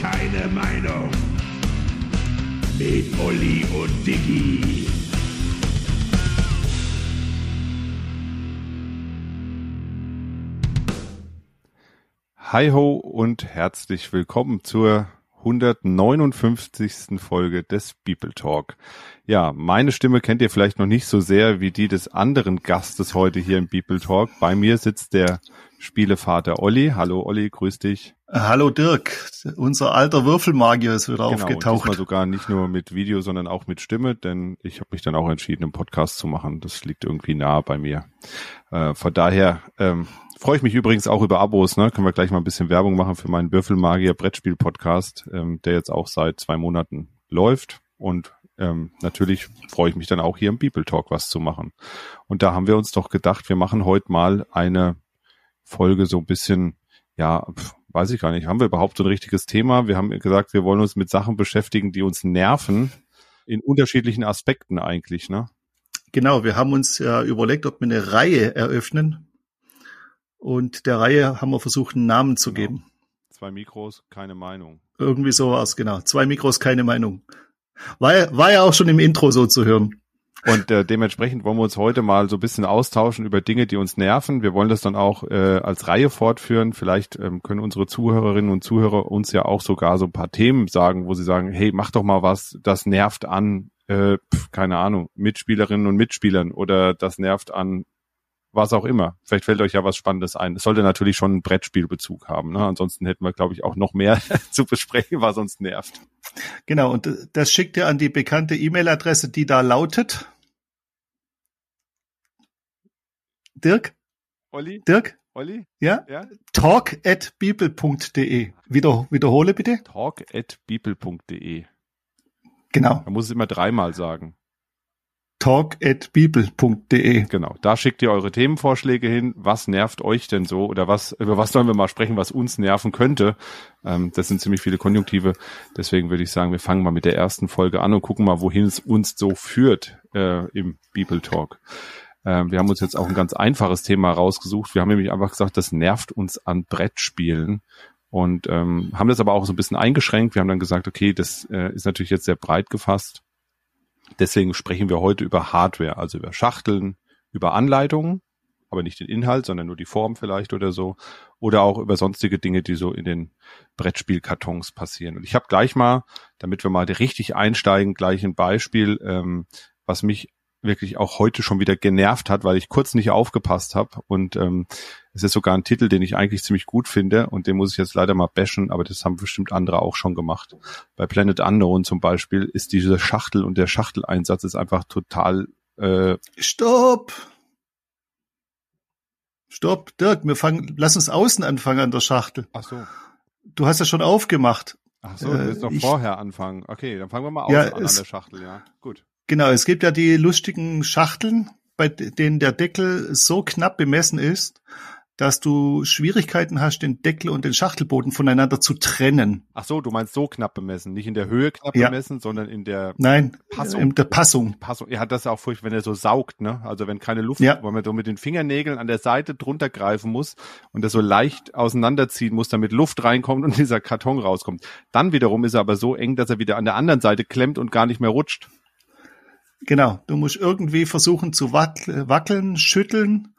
keine Meinung. Mit Olli und Diggi. Hi ho und herzlich willkommen zur 159. Folge des People Talk. Ja, meine Stimme kennt ihr vielleicht noch nicht so sehr wie die des anderen Gastes heute hier im People Talk. Bei mir sitzt der Spielevater Olli. Hallo Olli, grüß dich. Hallo Dirk, unser alter Würfelmagier ist wieder genau, aufgetaucht. Diesmal sogar nicht nur mit Video, sondern auch mit Stimme, denn ich habe mich dann auch entschieden, einen Podcast zu machen. Das liegt irgendwie nah bei mir. Äh, von daher ähm, freue ich mich übrigens auch über Abos. Ne? Können wir gleich mal ein bisschen Werbung machen für meinen Würfelmagier Brettspiel Podcast, ähm, der jetzt auch seit zwei Monaten läuft und ähm, natürlich freue ich mich dann auch hier im People Talk was zu machen. Und da haben wir uns doch gedacht, wir machen heute mal eine Folge so ein bisschen, ja, weiß ich gar nicht, haben wir überhaupt so ein richtiges Thema? Wir haben gesagt, wir wollen uns mit Sachen beschäftigen, die uns nerven, in unterschiedlichen Aspekten eigentlich, ne? Genau, wir haben uns ja überlegt, ob wir eine Reihe eröffnen. Und der Reihe haben wir versucht, einen Namen zu Genau. geben. Zwei Mikros, keine Meinung. Irgendwie so war's, genau. Zwei Mikros, keine Meinung. War, ja- war ja auch schon im Intro so zu hören. Und äh, dementsprechend wollen wir uns heute mal so ein bisschen austauschen über Dinge, die uns nerven. Wir wollen das dann auch äh, als Reihe fortführen. Vielleicht ähm, können unsere Zuhörerinnen und Zuhörer uns ja auch sogar so ein paar Themen sagen, wo sie sagen, hey, mach doch mal was, das nervt an, äh, keine Ahnung, Mitspielerinnen und Mitspielern oder das nervt an was auch immer. Vielleicht fällt euch ja was Spannendes ein. Es sollte natürlich schon einen Brettspielbezug haben. Ne? Ansonsten hätten wir, glaube ich, auch noch mehr zu besprechen, was uns nervt. Genau, und das schickt ihr an die bekannte E-Mail-Adresse, die da lautet. Dirk? Olli? Dirk? Olli? Ja? Ja? Talk at bibel.de. Wieder, wiederhole bitte. Talk at people.de. Genau. Man muss es immer dreimal sagen. Talk at bibel.de. Genau. Da schickt ihr eure Themenvorschläge hin. Was nervt euch denn so? Oder was, über was sollen wir mal sprechen, was uns nerven könnte? Ähm, das sind ziemlich viele Konjunktive. Deswegen würde ich sagen, wir fangen mal mit der ersten Folge an und gucken mal, wohin es uns so führt äh, im People Talk. Ähm, wir haben uns jetzt auch ein ganz einfaches Thema rausgesucht. Wir haben nämlich einfach gesagt, das nervt uns an Brettspielen. Und ähm, haben das aber auch so ein bisschen eingeschränkt. Wir haben dann gesagt, okay, das äh, ist natürlich jetzt sehr breit gefasst. Deswegen sprechen wir heute über Hardware, also über Schachteln, über Anleitungen, aber nicht den Inhalt, sondern nur die Form vielleicht oder so. Oder auch über sonstige Dinge, die so in den Brettspielkartons passieren. Und ich habe gleich mal, damit wir mal richtig einsteigen, gleich ein Beispiel, ähm, was mich wirklich auch heute schon wieder genervt hat, weil ich kurz nicht aufgepasst habe. Und ähm, es ist sogar ein Titel, den ich eigentlich ziemlich gut finde und den muss ich jetzt leider mal bashen, aber das haben bestimmt andere auch schon gemacht. Bei Planet Unknown zum Beispiel ist diese Schachtel und der Schachteleinsatz ist einfach total äh, Stopp! Stopp, Dirk, wir fangen, lass uns außen anfangen an der Schachtel. Ach so. Du hast ja schon aufgemacht. Ach so, Äh, du willst noch ich- vorher anfangen. Okay, dann fangen wir mal Ja, außen an, an der Schachtel, ja. Gut. Genau, es gibt ja die lustigen Schachteln, bei denen der Deckel so knapp bemessen ist, dass du Schwierigkeiten hast, den Deckel und den Schachtelboden voneinander zu trennen. Ach so, du meinst so knapp bemessen, nicht in der Höhe knapp Ja. bemessen, sondern in der Nein, Passung. in der Passung. Passung. Ja, das ist auch furchtbar, wenn er so saugt, ne? Also wenn keine Luft, Ja. weil man so mit den Fingernägeln an der Seite drunter greifen muss und das so leicht auseinanderziehen muss, damit Luft reinkommt und dieser Karton rauskommt. Dann wiederum ist er aber so eng, dass er wieder an der anderen Seite klemmt und gar nicht mehr rutscht. Genau, du musst irgendwie versuchen zu wack- wackeln, schütteln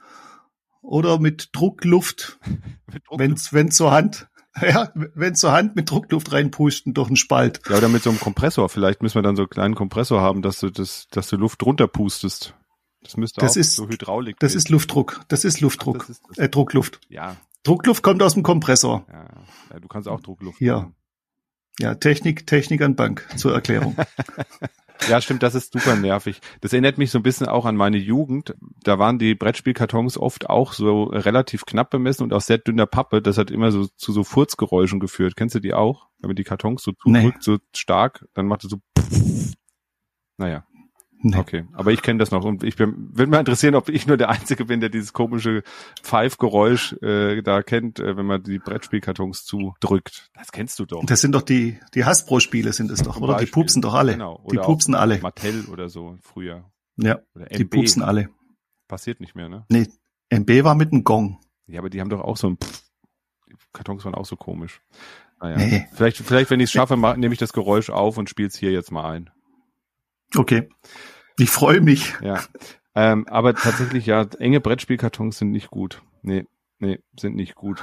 oder mit Druckluft, Mit Druck- wenn's, zur Hand, ja, wenn's zur Hand mit Druckluft reinpusten durch einen Spalt. Ja, oder mit so einem Kompressor. Vielleicht müssen wir dann so einen kleinen Kompressor haben, dass du das, dass du Luft runterpustest. Das müsste Das auch ist- so Hydraulik. Das ist Luftdruck, das ist Luftdruck, das ist das. äh, Druckluft. ja, Druckluft kommt aus dem Kompressor. ja, ja. Du kannst auch Druckluft. Ja. machen. Ja, Technik, Technik an Bank zur Erklärung. Ja, stimmt, das ist super nervig. Das erinnert mich so ein bisschen auch an meine Jugend. Da waren die Brettspielkartons oft auch so relativ knapp bemessen und aus sehr dünner Pappe. Das hat immer so zu so Furzgeräuschen geführt. Kennst du die auch? Wenn man die Kartons so Nee. zudrückt, so stark, dann macht es so. Naja, Nee. okay. Aber ich kenne das noch und ich bin, würde mal interessieren, ob ich nur der Einzige bin, der dieses komische Pfeifgeräusch äh, da kennt, äh, wenn man die Brettspielkartons zudrückt. Das kennst du doch. Das sind doch die, die Hasbro-Spiele sind es doch, Zum oder? Die Beispiel. pupsen doch alle. Genau. Die Oder pupsen auch alle. Mattel oder so früher. Ja, Oder die pupsen alle. Passiert nicht mehr, ne? Nee, MB war mit einem Gong. Ja, aber die haben doch auch so ein Pff. Die Kartons waren auch so komisch. Naja. Nee. Vielleicht, vielleicht, wenn ich es schaffe, nehme ich das Geräusch auf und spiele es hier jetzt mal ein. Okay. Ich freue mich. Ja. Ähm, aber tatsächlich, ja, enge Brettspielkartons sind nicht gut. Nee, nee, sind nicht gut.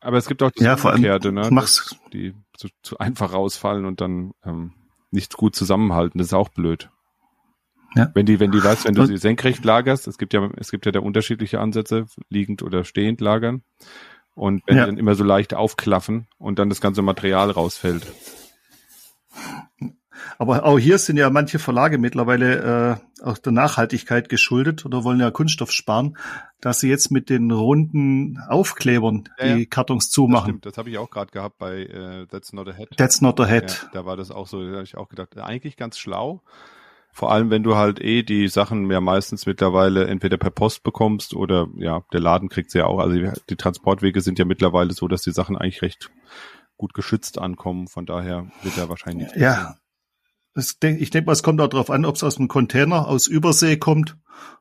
Aber es gibt auch das Ja, Umgekehrte, ne? mach's- die zu, zu einfach rausfallen und dann ähm, nicht gut zusammenhalten. Das ist auch blöd. Ja. Wenn die, wenn die, weißt, wenn du sie senkrecht lagerst, es gibt ja, es gibt ja da unterschiedliche Ansätze, liegend oder stehend lagern. Und wenn Ja. die dann immer so leicht aufklaffen und dann das ganze Material rausfällt. Aber auch hier sind ja manche Verlage mittlerweile äh, auch der Nachhaltigkeit geschuldet oder wollen ja Kunststoff sparen, dass sie jetzt mit den runden Aufklebern Ja, die ja. Kartons Das zumachen. stimmt, das habe ich auch gerade gehabt bei äh, That's Not a Head. That's not a Ja, head. da war das auch so, da habe ich auch gedacht, eigentlich ganz schlau. Vor allem, wenn du halt eh die Sachen ja meistens mittlerweile entweder per Post bekommst oder ja, der Laden kriegt sie ja auch. Also die, Transportwege sind ja mittlerweile so, dass die Sachen eigentlich recht gut geschützt ankommen. Von daher wird da wahrscheinlich Ja. Denk, ich denke mal, es kommt auch darauf an, ob es aus dem Container aus Übersee kommt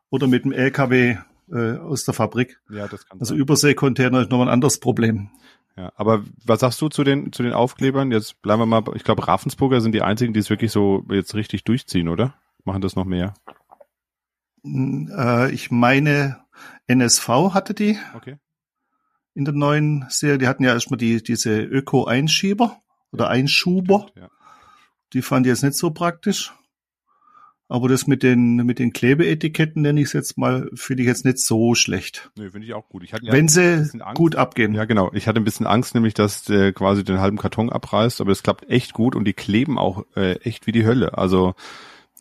oder mit dem LKW äh, aus der Fabrik. Ja, das kann Also sein. Überseekontainer ist nochmal ein anderes Problem. Ja, aber was sagst du zu den zu den Aufklebern? Jetzt bleiben wir mal, ich glaube Ravensburger sind die einzigen, die es wirklich so jetzt richtig durchziehen, oder? Machen das noch mehr? Hm, Äh, ich meine, NSV hatte die Okay. in der neuen Serie. Die hatten ja erstmal die, diese Öko-Einschieber oder Einschuber. Ja. Die fand ich jetzt nicht so praktisch. Aber das mit den, mit den Klebeetiketten nenne ich es jetzt mal, finde ich jetzt nicht so schlecht. Nee, finde ich auch gut. Ich hatte Wenn sie gut abgehen. Ja, genau. Ich hatte ein bisschen Angst, nämlich, dass der quasi den halben Karton abreißt, aber das klappt echt gut und die kleben auch äh, echt wie die Hölle. Also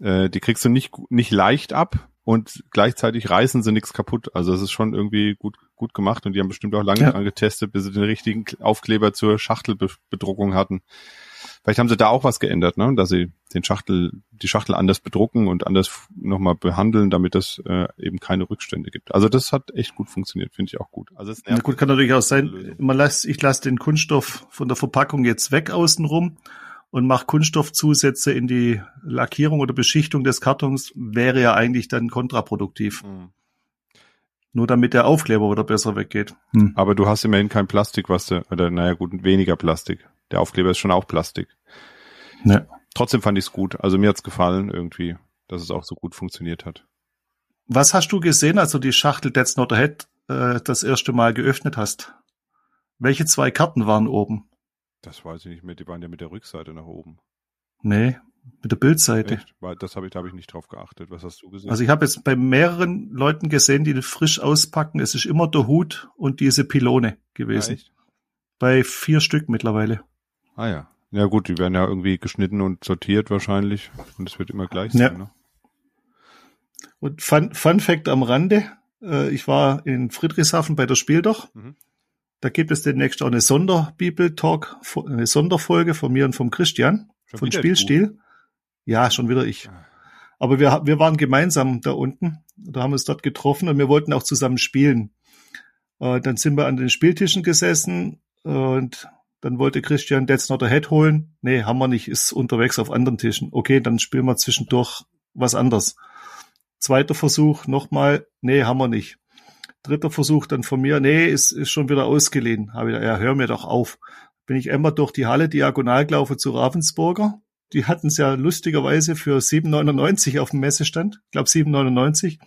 äh, die kriegst du nicht nicht leicht ab und gleichzeitig reißen sie nichts kaputt. Also es ist schon irgendwie gut gut gemacht und die haben bestimmt auch lange Ja. dran getestet, bis sie den richtigen Aufkleber zur Schachtelbedruckung hatten. Vielleicht haben sie da auch was geändert, ne? dass sie den Schachtel, die Schachtel anders bedrucken und anders nochmal behandeln, damit es äh, eben keine Rückstände gibt. Also das hat echt gut funktioniert, finde ich auch gut. Also es Na gut, kann natürlich auch sein, man lässt, ich lasse den Kunststoff von der Verpackung jetzt weg außenrum und mache Kunststoffzusätze in die Lackierung oder Beschichtung des Kartons, wäre ja eigentlich dann kontraproduktiv. Mhm. Nur damit der Aufkleber wieder besser weggeht. Hm. Aber du hast immerhin kein Plastik, was du, oder naja gut, weniger Plastik. Der Aufkleber ist schon auch Plastik. Ja. Trotzdem fand ich es gut. Also mir hat's gefallen irgendwie, dass es auch so gut funktioniert hat. Was hast du gesehen, als du die Schachtel That's Not a Head äh, das erste Mal geöffnet hast? Welche zwei Karten waren oben? Das weiß ich nicht mehr, die waren ja mit der Rückseite nach oben. Nee, mit der Bildseite. Echt? Weil Das habe ich, da habe ich nicht drauf geachtet. Was hast du gesehen? Also ich habe jetzt bei mehreren Leuten gesehen, die den frisch auspacken. Es ist immer der Hut und diese Pylone gewesen. echt? bei vier Stück mittlerweile. Ah ja. Ja gut, die werden ja irgendwie geschnitten und sortiert wahrscheinlich. Und es wird immer gleich Ja. sein. Ne? Und Fun, Fun Fact am Rande. Äh, ich war in Friedrichshafen bei der Spiel doch. Mhm. Da gibt es demnächst auch eine Sonderbibel-Talk, eine Sonderfolge von mir und vom Christian, Schon von Spielstil. Ja, schon wieder ich. Ah. Aber wir, wir waren gemeinsam da unten. Da haben wir uns dort getroffen und wir wollten auch zusammen spielen. Äh, dann sind wir an den Spieltischen gesessen und dann wollte Christian That's Not a Head holen. Nee, haben wir nicht, ist unterwegs auf anderen Tischen. Okay, dann spielen wir zwischendurch was anderes. Zweiter Versuch, nochmal, nee, haben wir nicht. Dritter Versuch dann von mir, nee, ist, ist schon wieder ausgeliehen. Habe ich, ja, hör mir doch auf. Bin ich einmal durch die Halle diagonal gelaufen zu Ravensburger. Die hatten es ja lustigerweise für 7,99 auf dem Messestand. Ich glaube 7,99.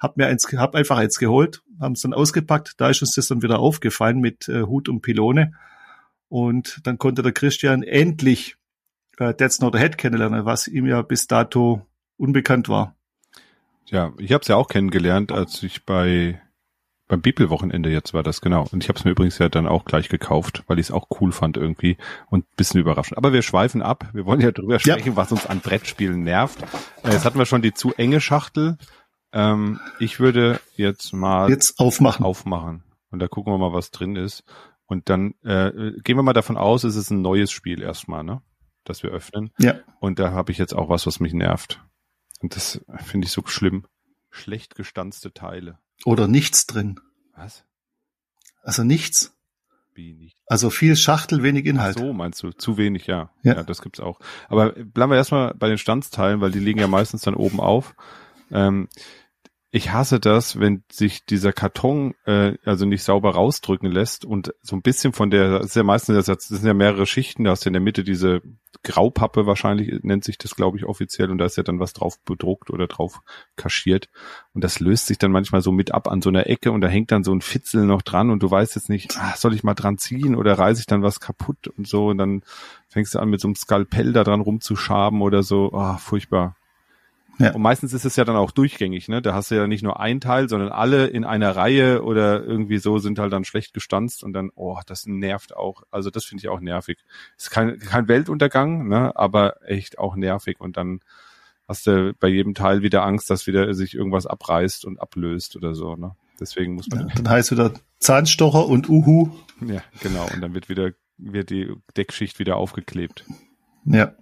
Hab mir eins, hab einfach eins geholt, haben es dann ausgepackt. Da ist uns das dann wieder aufgefallen mit äh, Hut und Pylone. Und dann konnte der Christian endlich äh, That's Not a Head kennenlernen, was ihm ja bis dato unbekannt war. Ja, ich habe es ja auch kennengelernt, als ich bei beim Bibelwochenende jetzt war das genau. Und ich habe es mir übrigens ja dann auch gleich gekauft, weil ich es auch cool fand irgendwie und bisschen überraschend. Aber wir schweifen ab. Wir wollen ja drüber Ja. sprechen, was uns an Brettspielen nervt. Äh, Jetzt hatten wir schon die zu enge Schachtel. Ähm, ich würde jetzt mal Jetzt aufmachen. aufmachen und da gucken wir mal, was drin ist. Und dann äh, gehen wir mal davon aus, es ist ein neues Spiel erstmal, ne? Das wir öffnen. Ja. Und da habe ich jetzt auch was, was mich nervt. Und das finde ich so schlimm. Schlecht gestanzte Teile. Oder nichts drin. Was? Also nichts. Wie nicht? Also viel Schachtel, wenig Ach Inhalt. so, meinst du? Zu wenig, ja. Ja. ja. das gibt's auch. Aber bleiben wir erstmal bei den Standsteilen, weil die liegen ja meistens dann oben auf. Ähm, Ich hasse das, wenn sich dieser Karton äh, also nicht sauber rausdrücken lässt und so ein bisschen von der, das ist ja meistens, das sind ja mehrere Schichten, da hast du in der Mitte diese Graupappe wahrscheinlich, nennt sich das, glaube ich, offiziell, und da ist ja dann was drauf bedruckt oder drauf kaschiert. Und das löst sich dann manchmal so mit ab an so einer Ecke und da hängt dann so ein Fitzel noch dran und du weißt jetzt nicht, ah, soll ich mal dran ziehen oder reiße ich dann was kaputt und so und dann fängst du an mit so einem Skalpell da dran rumzuschaben oder so, ah, furchtbar. Ja. Und meistens ist es ja dann auch durchgängig, ne? Da hast du ja nicht nur ein Teil, sondern alle in einer Reihe oder irgendwie so sind halt dann schlecht gestanzt und dann, oh, das nervt auch. Also das finde ich auch nervig. Ist kein, kein Weltuntergang, ne? Aber echt auch nervig und dann hast du bei jedem Teil wieder Angst, dass wieder sich irgendwas abreißt und ablöst oder so, ne? Deswegen muss man. Ja, dann heißt wieder Zahnstocher und Uhu. Ja, genau. Und dann wird wieder, wird die Deckschicht wieder aufgeklebt. Ja.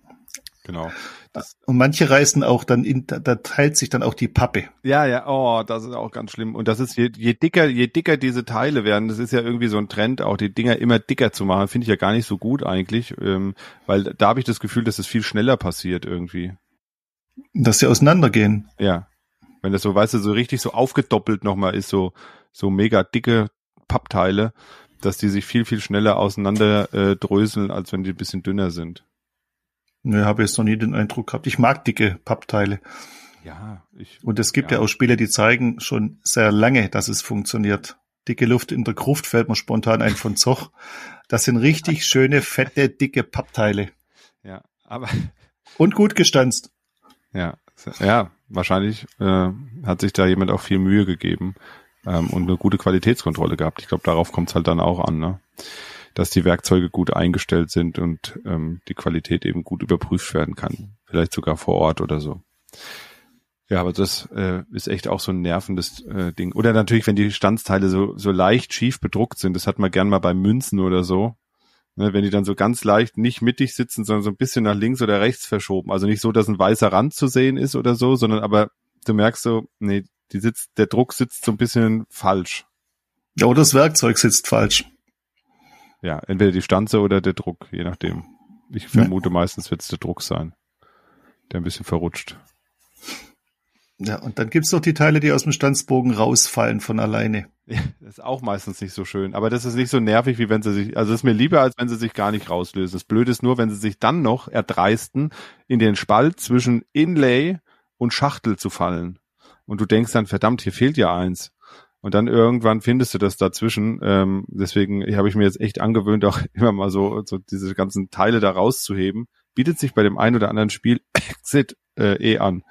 Genau. Das und manche reißen auch dann in, da, teilt sich dann auch die Pappe. Ja, ja, oh, das ist auch ganz schlimm. Und das ist, je, je dicker, je dicker diese Teile werden, das ist ja irgendwie so ein Trend, auch die Dinger immer dicker zu machen, finde ich ja gar nicht so gut eigentlich, ähm, weil da habe ich das Gefühl, dass es viel schneller passiert irgendwie. Dass sie auseinandergehen. Ja. Wenn das so, weißt du, so richtig so aufgedoppelt nochmal ist, so, so mega dicke Pappteile, dass die sich viel, viel schneller auseinander äh, dröseln, als wenn die ein bisschen dünner sind. Ne, habe jetzt noch nie den Eindruck gehabt. Ich mag dicke Pappteile. Ja, ich. Und es gibt ja. ja auch Spiele, die zeigen schon sehr lange, dass es funktioniert. Dicke Luft in der Gruft fällt mir spontan ein von Zoch. Das sind richtig schöne, fette, dicke Pappteile. Ja, aber. Und gut gestanzt. Ja, ja, wahrscheinlich äh, hat sich da jemand auch viel Mühe gegeben ähm, und eine gute Qualitätskontrolle gehabt. Ich glaube, darauf kommt es halt dann auch an. Ne? Dass die Werkzeuge gut eingestellt sind und ähm, die Qualität eben gut überprüft werden kann. Vielleicht sogar vor Ort oder so. Ja, aber das äh, ist echt auch so ein nervendes äh, Ding. Oder natürlich, wenn die Standsteile so, so leicht schief bedruckt sind, das hat man gern mal bei Münzen oder so. Ne, wenn die dann so ganz leicht nicht mittig sitzen, sondern so ein bisschen nach links oder rechts verschoben. Also nicht so, dass ein weißer Rand zu sehen ist oder so, sondern aber du merkst so, nee, die sitzt, der Druck sitzt so ein bisschen falsch. Ja, oder das Werkzeug sitzt falsch. Ja, entweder die Stanze oder der Druck, je nachdem. Ich vermute, ja. meistens wird es der Druck sein, der ein bisschen verrutscht. Ja, und dann gibt's noch die Teile, die aus dem Stanzbogen rausfallen von alleine. Ja, das ist auch meistens nicht so schön. Aber das ist nicht so nervig, wie wenn sie sich, also es ist mir lieber, als wenn sie sich gar nicht rauslösen. Das Blöde ist nur, wenn sie sich dann noch erdreisten, in den Spalt zwischen Inlay und Schachtel zu fallen. Und du denkst dann, verdammt, hier fehlt ja eins. Und dann irgendwann findest du das dazwischen. Ähm, deswegen habe ich mir jetzt echt angewöhnt, auch immer mal so, so diese ganzen Teile da rauszuheben. Bietet sich bei dem einen oder anderen Spiel Exit äh, eh an,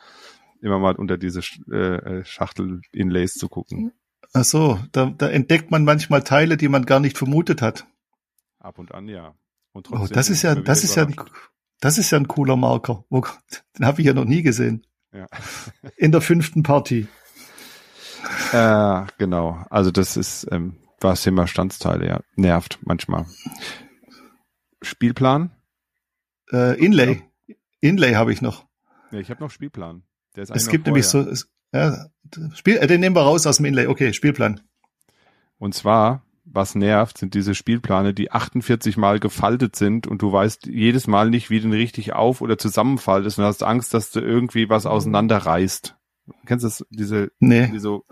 immer mal unter diese äh, Schachtel-Inlays zu gucken. Ach so, da, da entdeckt man manchmal Teile, die man gar nicht vermutet hat. Ab und an, ja. Und oh, das ist ja, das ist ja, ein, das ist ja ein cooler Marker. Den habe ich ja noch nie gesehen. Ja. In der fünften Party. Äh, genau. Also das ist, ähm, was Thema Standsteile, ja. Nervt manchmal. Spielplan? Äh, Inlay. Ja. Inlay habe ich noch. Ja, ich habe noch Spielplan. Der ist es gibt nämlich so, es, ja, Spiel, äh, den nehmen wir raus aus dem Inlay. Okay, Spielplan. Und zwar, was nervt, sind diese Spielplane, die 48 Mal gefaltet sind und du weißt jedes Mal nicht, wie den richtig auf- oder zusammenfaltest und hast Angst, dass du irgendwie was auseinanderreißt. Kennst du das, diese, nee. die so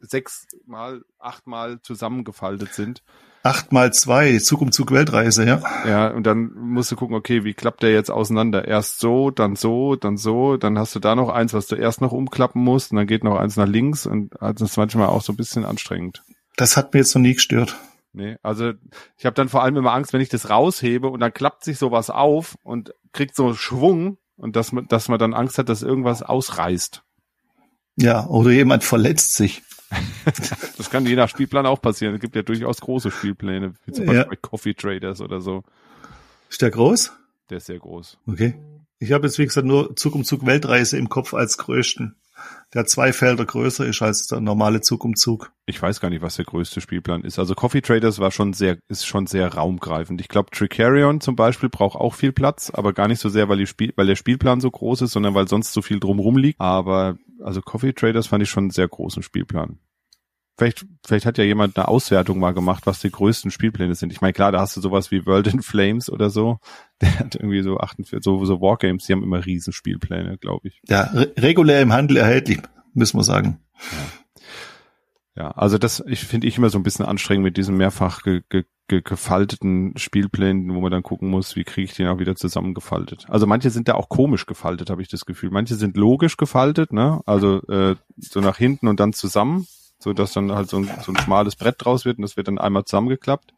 sechs mal, acht mal zusammengefaltet sind? Acht mal zwei, Zug um Zug Weltreise, ja. Ja, und dann musst du gucken, okay, wie klappt der jetzt auseinander? Erst so, dann so, dann so, dann hast du da noch eins, was du erst noch umklappen musst, und dann geht noch eins nach links und das ist manchmal auch so ein bisschen anstrengend. Das hat mir jetzt noch nie gestört. Nee, also ich habe dann vor allem immer Angst, wenn ich das raushebe und dann klappt sich sowas auf und kriegt so Schwung und dass man, dass man dann Angst hat, dass irgendwas ausreißt. Ja, oder jemand verletzt sich. das kann je nach Spielplan auch passieren. Es gibt ja durchaus große Spielpläne, wie zum Beispiel ja. Coffee Traders oder so. Ist der groß? Der ist sehr groß. Okay. Ich habe jetzt, wie gesagt, nur Zug um Zug Weltreise im Kopf als größten. Der zwei Felder größer ist als der normale Zug um Zug. Ich weiß gar nicht, was der größte Spielplan ist. Also Coffee Traders war schon sehr, ist schon sehr raumgreifend. Ich glaube, Tricarion zum Beispiel braucht auch viel Platz, aber gar nicht so sehr, weil, die Spiel, weil der Spielplan so groß ist, sondern weil sonst so viel drumrum liegt. Aber also Coffee Traders fand ich schon einen sehr großen Spielplan. Vielleicht, vielleicht hat ja jemand eine Auswertung mal gemacht, was die größten Spielpläne sind. Ich meine, klar, da hast du sowas wie World in Flames oder so. Der hat irgendwie so 48, so, so Wargames, die haben immer riesen Spielpläne, glaube ich. Ja, re regulär im Handel erhältlich. müssen wir sagen. Ja, also das ich finde ich immer so ein bisschen anstrengend mit diesen mehrfach ge, ge, ge, gefalteten Spielplänen, wo man dann gucken muss, wie kriege ich den auch wieder zusammengefaltet. Also manche sind da auch komisch gefaltet, habe ich das Gefühl. Manche sind logisch gefaltet, ne? Also äh, so nach hinten und dann zusammen, so dass dann halt so ein, so ein schmales Brett draus wird und das wird dann einmal zusammengeklappt.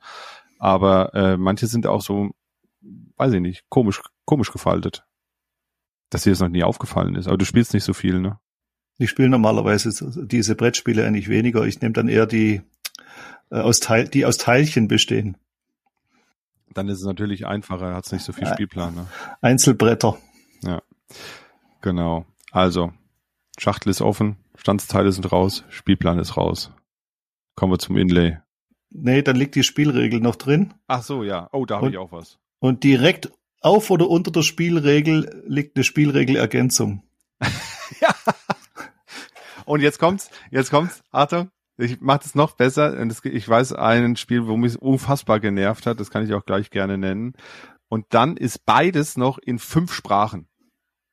Aber äh, manche sind auch so, weiß ich nicht, komisch komisch gefaltet. Dass dir das noch nie aufgefallen ist. Aber du spielst nicht so viel, ne? Ich spiele normalerweise diese Brettspiele eigentlich weniger. Ich nehme dann eher die äh, aus Teil, die aus Teilchen bestehen. Dann ist es natürlich einfacher, hat es nicht so viel Spielplan. Ne? Einzelbretter. Ja, genau. Also, Schachtel ist offen, Standsteile sind raus, Spielplan ist raus. Kommen wir zum Inlay. Nee, dann liegt die Spielregel noch drin. Ach so, ja. Oh, da habe ich auch was. Und direkt auf oder unter der Spielregel liegt eine Spielregelergänzung. Und jetzt kommt's, jetzt kommt's, Achtung, ich mache das noch besser. Ich weiß ein Spiel, wo mich unfassbar genervt hat, das kann ich auch gleich gerne nennen. Und dann ist beides noch in fünf Sprachen.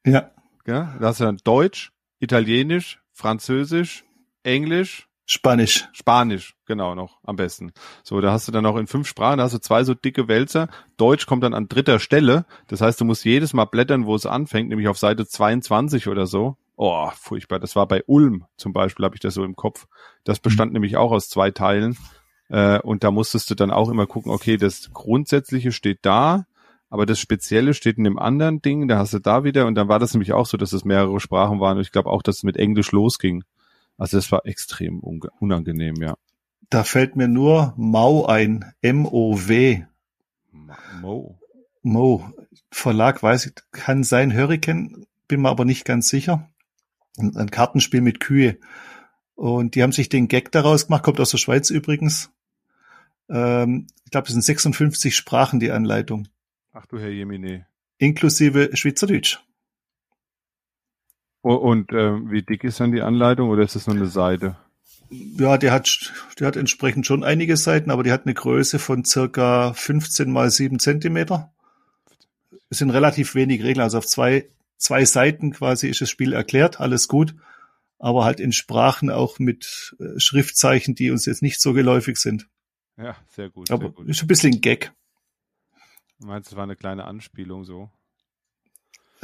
Ja. ja da hast du dann Deutsch, Italienisch, Französisch, Englisch, Spanisch. Spanisch, genau noch am besten. So, da hast du dann auch in fünf Sprachen, da hast du zwei so dicke Wälzer. Deutsch kommt dann an dritter Stelle. Das heißt, du musst jedes Mal blättern, wo es anfängt, nämlich auf Seite 22 oder so. Oh, furchtbar. Das war bei Ulm zum Beispiel, habe ich das so im Kopf. Das bestand mhm. nämlich auch aus zwei Teilen. Äh, und da musstest du dann auch immer gucken, okay, das Grundsätzliche steht da, aber das Spezielle steht in dem anderen Ding, da hast du da wieder. Und dann war das nämlich auch so, dass es mehrere Sprachen waren. Und ich glaube auch, dass es mit Englisch losging. Also das war extrem unangenehm, ja. Da fällt mir nur Mau ein. M-O-W. Mo. Mo. Verlag weiß ich, kann sein Hurricane, bin mir aber nicht ganz sicher ein Kartenspiel mit Kühe. Und die haben sich den Gag daraus gemacht, kommt aus der Schweiz übrigens. Ähm, ich glaube, es sind 56 Sprachen die Anleitung. Ach du Herr Jemine. Inklusive Schweizerdeutsch. Und äh, wie dick ist dann die Anleitung oder ist das nur eine Seite? Ja, der hat, der hat entsprechend schon einige Seiten, aber die hat eine Größe von circa 15 mal 7 Zentimeter. Es sind relativ wenig Regeln, also auf zwei zwei Seiten quasi ist das Spiel erklärt, alles gut, aber halt in Sprachen auch mit äh, Schriftzeichen, die uns jetzt nicht so geläufig sind. Ja, sehr gut. Aber sehr gut. ist ein bisschen ein Gag. Du meinst, es war eine kleine Anspielung so?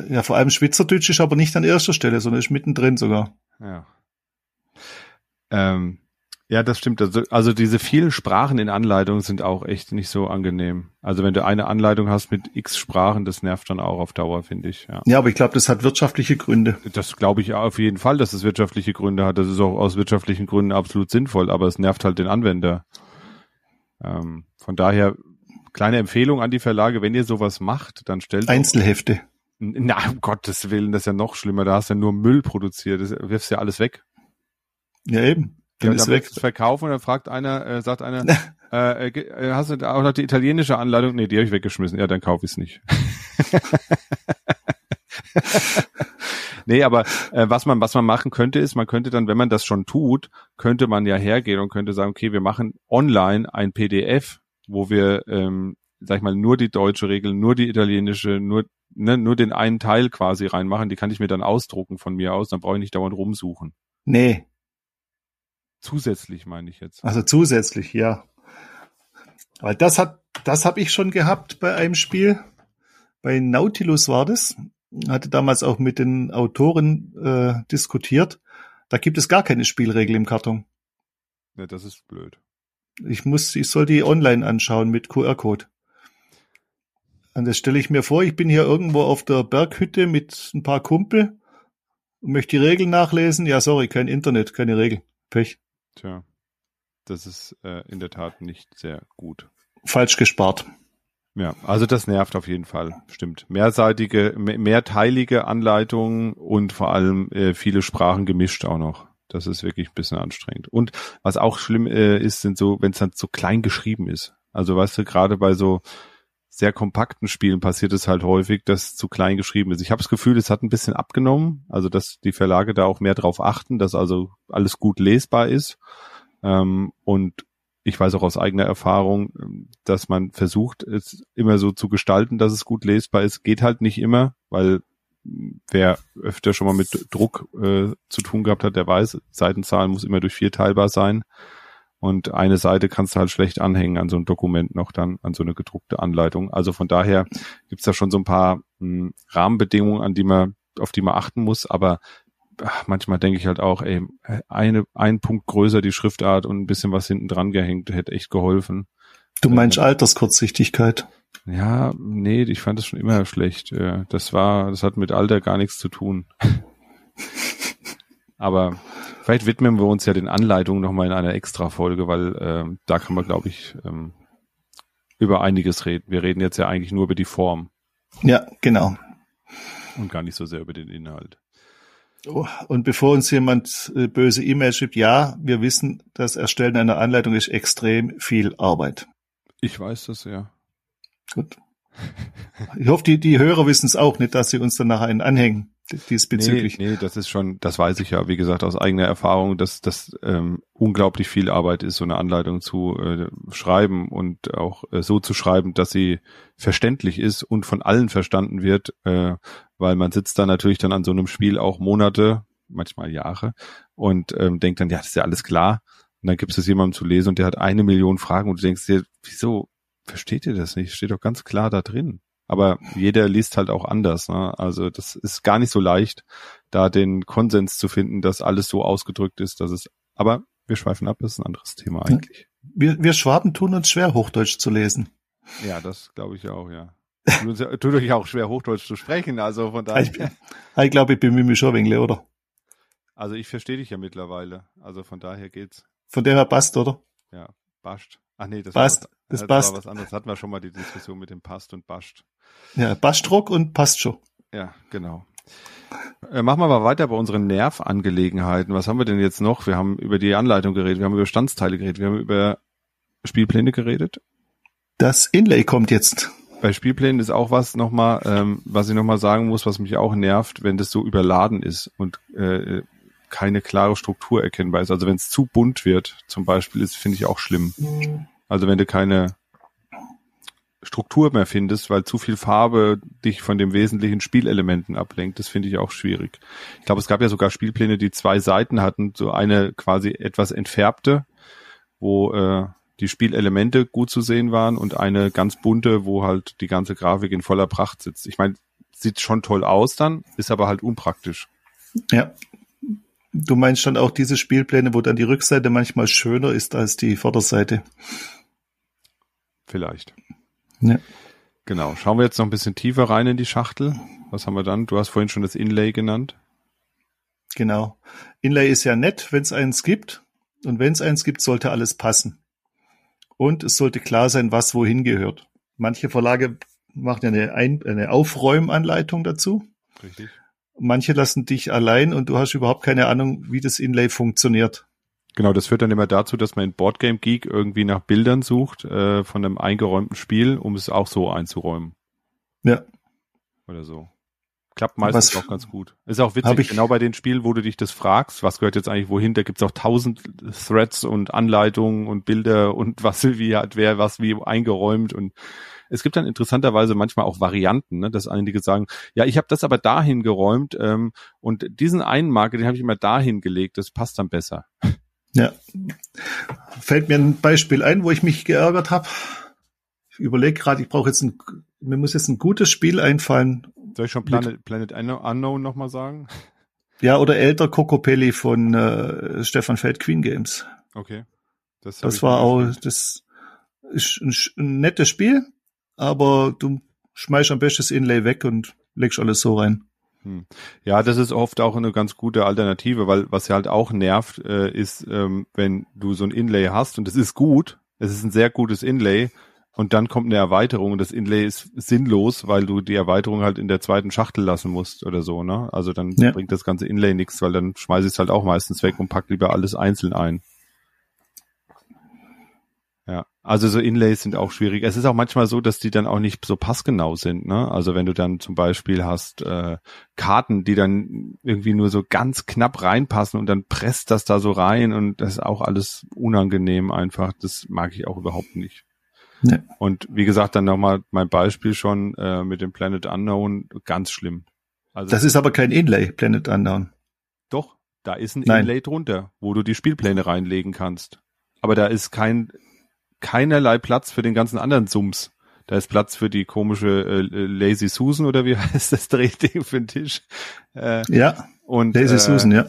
Ja, vor allem Schweizerdeutsch ist aber nicht an erster Stelle, sondern ist mittendrin sogar. Ja. Ähm, ja, das stimmt. Also, also diese vielen Sprachen in Anleitungen sind auch echt nicht so angenehm. Also wenn du eine Anleitung hast mit x Sprachen, das nervt dann auch auf Dauer, finde ich. Ja. ja, aber ich glaube, das hat wirtschaftliche Gründe. Das glaube ich auf jeden Fall, dass es wirtschaftliche Gründe hat. Das ist auch aus wirtschaftlichen Gründen absolut sinnvoll, aber es nervt halt den Anwender. Ähm, von daher kleine Empfehlung an die Verlage, wenn ihr sowas macht, dann stellt Einzelhefte. na, um Gottes Willen, das ist ja noch schlimmer. Da hast du ja nur Müll produziert. Das wirfst ja alles weg. Ja, eben. Dann ja, ist weg. verkaufen und dann fragt einer, äh, sagt einer, äh, äh, hast du auch noch die italienische Anleitung? Nee, die habe ich weggeschmissen. Ja, dann kaufe ich es nicht. nee, aber äh, was man was man machen könnte ist, man könnte dann, wenn man das schon tut, könnte man ja hergehen und könnte sagen, okay, wir machen online ein PDF, wo wir, ähm, sag ich mal, nur die deutsche Regel, nur die italienische, nur ne, nur den einen Teil quasi reinmachen. Die kann ich mir dann ausdrucken von mir aus. Dann brauche ich nicht dauernd rumsuchen. Nee, Zusätzlich meine ich jetzt. Also zusätzlich, ja. Weil das hat, das habe ich schon gehabt bei einem Spiel. Bei Nautilus war das. Hatte damals auch mit den Autoren äh, diskutiert. Da gibt es gar keine Spielregel im Karton. Ja, das ist blöd. Ich muss, ich soll die online anschauen mit QR-Code. Und das stelle ich mir vor, ich bin hier irgendwo auf der Berghütte mit ein paar Kumpel und möchte die Regeln nachlesen. Ja, sorry, kein Internet, keine Regel. Pech. Tja, das ist äh, in der Tat nicht sehr gut. Falsch gespart. Ja, also das nervt auf jeden Fall, stimmt. Mehrseitige, mehrteilige Anleitungen und vor allem äh, viele Sprachen gemischt auch noch. Das ist wirklich ein bisschen anstrengend. Und was auch schlimm äh, ist, sind so, wenn es dann so klein geschrieben ist. Also weißt du, gerade bei so sehr kompakten Spielen passiert es halt häufig, dass zu klein geschrieben ist. Ich habe das Gefühl, es hat ein bisschen abgenommen, also dass die Verlage da auch mehr drauf achten, dass also alles gut lesbar ist. Ähm, und ich weiß auch aus eigener Erfahrung, dass man versucht, es immer so zu gestalten, dass es gut lesbar ist. Geht halt nicht immer, weil wer öfter schon mal mit Druck äh, zu tun gehabt hat, der weiß, Seitenzahl muss immer durch vier teilbar sein. Und eine Seite kannst du halt schlecht anhängen an so ein Dokument noch dann, an so eine gedruckte Anleitung. Also von daher gibt's da schon so ein paar mh, hm, Rahmenbedingungen, an die man, auf die man achten muss. Aber ach, manchmal denke ich halt auch, ey, eine, ein Punkt größer die Schriftart und ein bisschen was hinten dran gehängt, hätte echt geholfen. Du meinst Alterskurzsichtigkeit? Ja, nee, ich fand das schon immer schlecht. Das war, das hat mit Alter gar nichts zu tun. Aber vielleicht widmen wir uns ja den Anleitungen nochmal in einer Extra-Folge, weil ähm, da kann man, glaube ich, ähm, über einiges reden. Wir reden jetzt ja eigentlich nur über die Form. Ja, genau. Und gar nicht so sehr über den Inhalt. Oh, und bevor uns jemand äh, böse E-Mail schreibt, ja, wir wissen, das Erstellen einer Anleitung ist extrem viel Arbeit. Ich weiß das, ja. Gut. Ich hoffe, die, die Hörer wissen es auch nicht, dass sie uns dann nachher einen anhängen diesbezüglich. Nee, nee, das ist schon, das weiß ich ja, wie gesagt, aus eigener Erfahrung, dass das ähm, unglaublich viel Arbeit ist, so eine Anleitung zu äh, schreiben und auch äh, so zu schreiben, dass sie verständlich ist und von allen verstanden wird, äh, weil man sitzt da natürlich dann an so einem Spiel auch Monate, manchmal Jahre und ähm, denkt dann, ja, das ist ja alles klar. Und dann gibt es jemandem zu lesen und der hat eine Million Fragen und du denkst dir, wieso versteht ihr das nicht? Steht doch ganz klar da drin. Aber jeder liest halt auch anders. Ne? Also das ist gar nicht so leicht, da den Konsens zu finden, dass alles so ausgedrückt ist, dass es. Aber wir schweifen ab, das ist ein anderes Thema eigentlich. Wir, wir Schwaben tun uns schwer, Hochdeutsch zu lesen. Ja, das glaube ich auch, ja. Tut, tut euch auch schwer, Hochdeutsch zu sprechen, also von daher. Ich, ich glaube, ich bemühe mich schon ein wenig, oder? Also ich verstehe dich ja mittlerweile. Also von daher geht's. Von der her passt, oder? Ja, passt. Ach nee, das, passt, war, was, das, das passt. war was anderes. Hatten wir schon mal die Diskussion mit dem passt und bascht. Ja, Baschdruck und passt schon. Ja, genau. Äh, machen wir mal weiter bei unseren Nervangelegenheiten. Was haben wir denn jetzt noch? Wir haben über die Anleitung geredet, wir haben über Standsteile geredet, wir haben über Spielpläne geredet. Das Inlay kommt jetzt. Bei Spielplänen ist auch was nochmal, ähm, was ich nochmal sagen muss, was mich auch nervt, wenn das so überladen ist und äh, keine klare Struktur erkennbar ist. Also wenn es zu bunt wird, zum Beispiel, ist finde ich auch schlimm. Also wenn du keine Struktur mehr findest, weil zu viel Farbe dich von den wesentlichen Spielelementen ablenkt. Das finde ich auch schwierig. Ich glaube, es gab ja sogar Spielpläne, die zwei Seiten hatten, so eine quasi etwas entfärbte, wo äh, die Spielelemente gut zu sehen waren und eine ganz bunte, wo halt die ganze Grafik in voller Pracht sitzt. Ich meine, sieht schon toll aus dann, ist aber halt unpraktisch. Ja. Du meinst dann auch diese Spielpläne, wo dann die Rückseite manchmal schöner ist als die Vorderseite? Vielleicht. Ja. Genau. Schauen wir jetzt noch ein bisschen tiefer rein in die Schachtel. Was haben wir dann? Du hast vorhin schon das Inlay genannt. Genau. Inlay ist ja nett, wenn es eins gibt. Und wenn es eins gibt, sollte alles passen. Und es sollte klar sein, was wohin gehört. Manche Verlage machen ja eine, Ein eine Aufräumanleitung dazu. Richtig. Manche lassen dich allein und du hast überhaupt keine Ahnung, wie das Inlay funktioniert. Genau, das führt dann immer dazu, dass man in Boardgame Geek irgendwie nach Bildern sucht äh, von einem eingeräumten Spiel, um es auch so einzuräumen. Ja. Oder so. Klappt meistens Was- auch ganz gut. Ist auch witzig, ich- genau bei den Spielen, wo du dich das fragst, was gehört jetzt eigentlich wohin, da gibt's auch tausend Threads und Anleitungen und Bilder und was wie hat wer was wie eingeräumt und es gibt dann interessanterweise manchmal auch Varianten, ne, dass einige sagen, ja, ich habe das aber dahin geräumt ähm, und diesen einen Marke, den habe ich immer dahin gelegt, das passt dann besser. Ja. Fällt mir ein Beispiel ein, wo ich mich geärgert habe. Ich überlege gerade, ich brauche jetzt ein, mir muss jetzt ein gutes Spiel einfallen. Soll ich schon Planet, Planet Unknown nochmal sagen? Ja, oder älter Kokopelli von äh, Stefan Feld Queen Games. Okay. Das, Das war auch, das ist ein, ein nettes Spiel, aber du schmeißt am besten das Inlay weg und legst alles so rein. Hm. Ja, das ist oft auch eine ganz gute Alternative, weil was ja halt auch nervt, äh, ist, ähm, wenn du so ein Inlay hast und es ist gut, es ist ein sehr gutes Inlay und dann kommt eine Erweiterung und das Inlay ist sinnlos, weil du die Erweiterung halt in der zweiten Schachtel lassen musst oder so, ne? Also dann Ja. bringt das ganze Inlay nichts, weil dann schmeiße ich es halt auch meistens weg und pack lieber alles einzeln ein. Ja, also so Inlays sind auch schwierig. Es ist auch manchmal so, dass die dann auch nicht so passgenau sind. Ne? Also wenn du dann zum Beispiel hast äh, Karten, die dann irgendwie nur so ganz knapp reinpassen und dann presst das da so rein und das ist auch alles unangenehm einfach. Das mag ich auch überhaupt nicht. Ja. Und wie gesagt, dann nochmal mein Beispiel schon äh, mit dem Planet Unknown, ganz schlimm. Also Das ist aber kein Inlay, Planet Unknown. doch, da ist ein Nein. Inlay drunter, wo du die Spielpläne reinlegen kannst. Aber da ist kein keinerlei Platz für den ganzen anderen Sums. Da ist Platz für die komische äh, Lazy Susan oder wie heißt das Drehding für den Tisch. Äh, Ja, und Lazy äh, Susan, ja.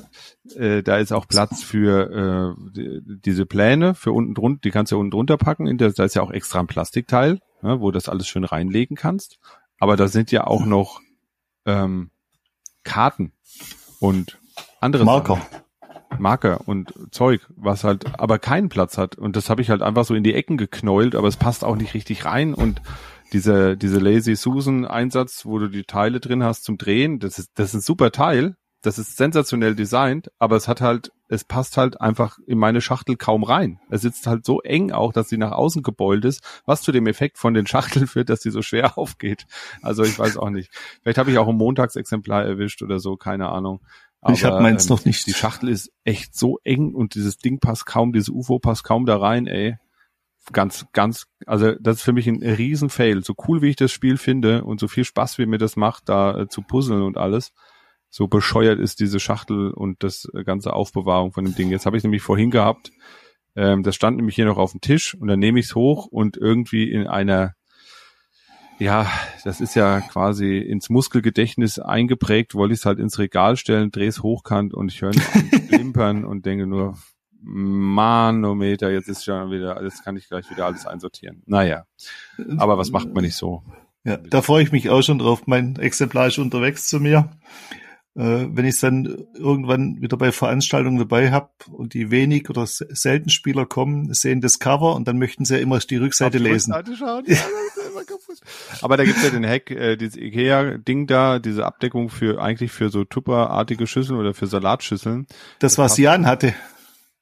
äh, da ist auch Platz für äh, die, diese Pläne, für unten drunter, die kannst du ja unten drunter packen. In der, da ist ja auch extra ein Plastikteil, ne, wo du das alles schön reinlegen kannst. Aber da sind ja auch noch ähm, Karten und andere Marker. Sachen. Marker und Zeug, was halt aber keinen Platz hat. Und das habe ich halt einfach so in die Ecken geknäult, aber es passt auch nicht richtig rein. Und diese, diese Lazy Susan Einsatz, wo du die Teile drin hast zum Drehen, das ist, das ist ein super Teil. Das ist sensationell designt, aber es hat halt, es passt halt einfach in meine Schachtel kaum rein. Es sitzt halt so eng auch, dass sie nach außen gebeult ist, was zu dem Effekt von den Schachteln führt, dass sie so schwer aufgeht. Also ich weiß auch nicht. Vielleicht habe ich auch ein Montagsexemplar erwischt oder so, keine Ahnung. Ich hab meins noch nicht. Die Schachtel ist echt so eng und dieses Ding passt kaum, dieses UFO passt kaum da rein, ey. Ganz, ganz, also das ist für mich ein riesen Fail. So cool wie ich das Spiel finde und so viel Spaß wie mir das macht, da äh, zu puzzeln und alles, so bescheuert ist diese Schachtel und das äh, ganze Aufbewahrung von dem Ding. Jetzt habe ich nämlich vorhin gehabt, ähm, das stand nämlich hier noch auf dem Tisch und dann nehme ich es hoch und irgendwie in einer ja, das ist ja quasi ins Muskelgedächtnis eingeprägt, wollte ich es halt ins Regal stellen, drehe es hochkant und ich höre an klimpern und denke nur, Manometer, jetzt ist schon wieder, jetzt kann ich gleich wieder alles einsortieren. Naja, aber was macht man nicht so? Ja, da freue ich mich auch schon drauf. Mein Exemplar ist unterwegs zu mir. Äh, wenn ich es dann irgendwann wieder bei Veranstaltungen dabei habe und die wenig oder se- selten Spieler kommen, sehen das Cover und dann möchten sie ja immer die Rückseite die lesen. Rückseite schauen? Ja, immer kaputt. Aber da gibt's ja den Hack, äh, dieses Ikea-Ding da, diese Abdeckung für eigentlich für so Tupper-artige Schüsseln oder für Salatschüsseln. Das, was Jan hatte,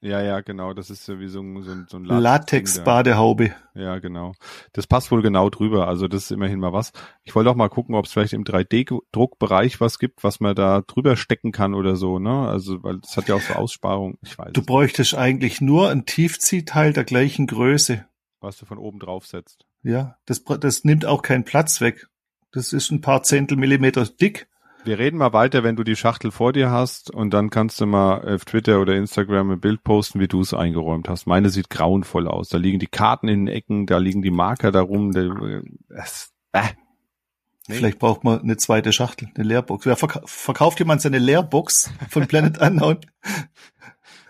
Ja, ja, genau. Das ist ja wie so ein, so ein, so ein. Latex-Badehaube. Ja, genau. Das passt wohl genau drüber. Also das ist immerhin mal was. Ich wollte auch mal gucken, ob es vielleicht im 3D-Druckbereich was gibt, was man da drüber stecken kann oder so, ne? Also, weil das hat ja auch so Aussparung. Ich weiß Du es, bräuchtest eigentlich nur ein Tiefziehteil der gleichen Größe. was du von oben drauf setzt. Ja, das, das nimmt auch keinen Platz weg. Das ist ein paar Zehntel Millimeter dick. Wir reden mal weiter, wenn du die Schachtel vor dir hast und dann kannst du mal auf Twitter oder Instagram ein Bild posten, wie du es eingeräumt hast. Meine sieht grauenvoll aus. Da liegen die Karten in den Ecken, da liegen die Marker darum. Der, das, äh. Nee. Vielleicht braucht man eine zweite Schachtel, eine Leerbox. Verka verkauft jemand seine Leerbox von Planet Unknown?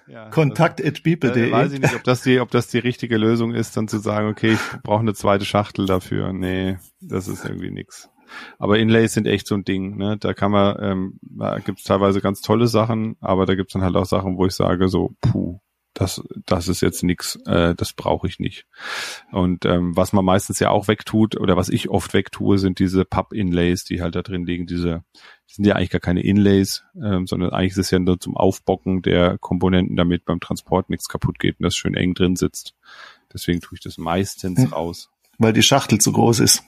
Ja, Kontakt at Äh, weiß ich nicht, ob das die, ob das die richtige Lösung ist, dann zu sagen, okay, ich brauche eine zweite Schachtel dafür. Nee, das ist irgendwie nix. Aber Inlays sind echt so ein Ding, ne? Da kann man, ähm, da gibt's teilweise ganz tolle Sachen, aber da gibt's dann halt auch Sachen, wo ich sage, so, puh, das, das ist jetzt nix, äh, das brauche ich nicht. Und ähm, was man meistens ja auch wegtut, oder was ich oft wegtue, sind diese Pub-Inlays, die halt da drin liegen, diese, die sind ja eigentlich gar keine Inlays, ähm, sondern eigentlich ist es ja nur zum Aufbocken der Komponenten, damit beim Transport nichts kaputt geht und das schön eng drin sitzt. Deswegen tue ich das meistens Hm. raus. Weil die Schachtel zu groß ist.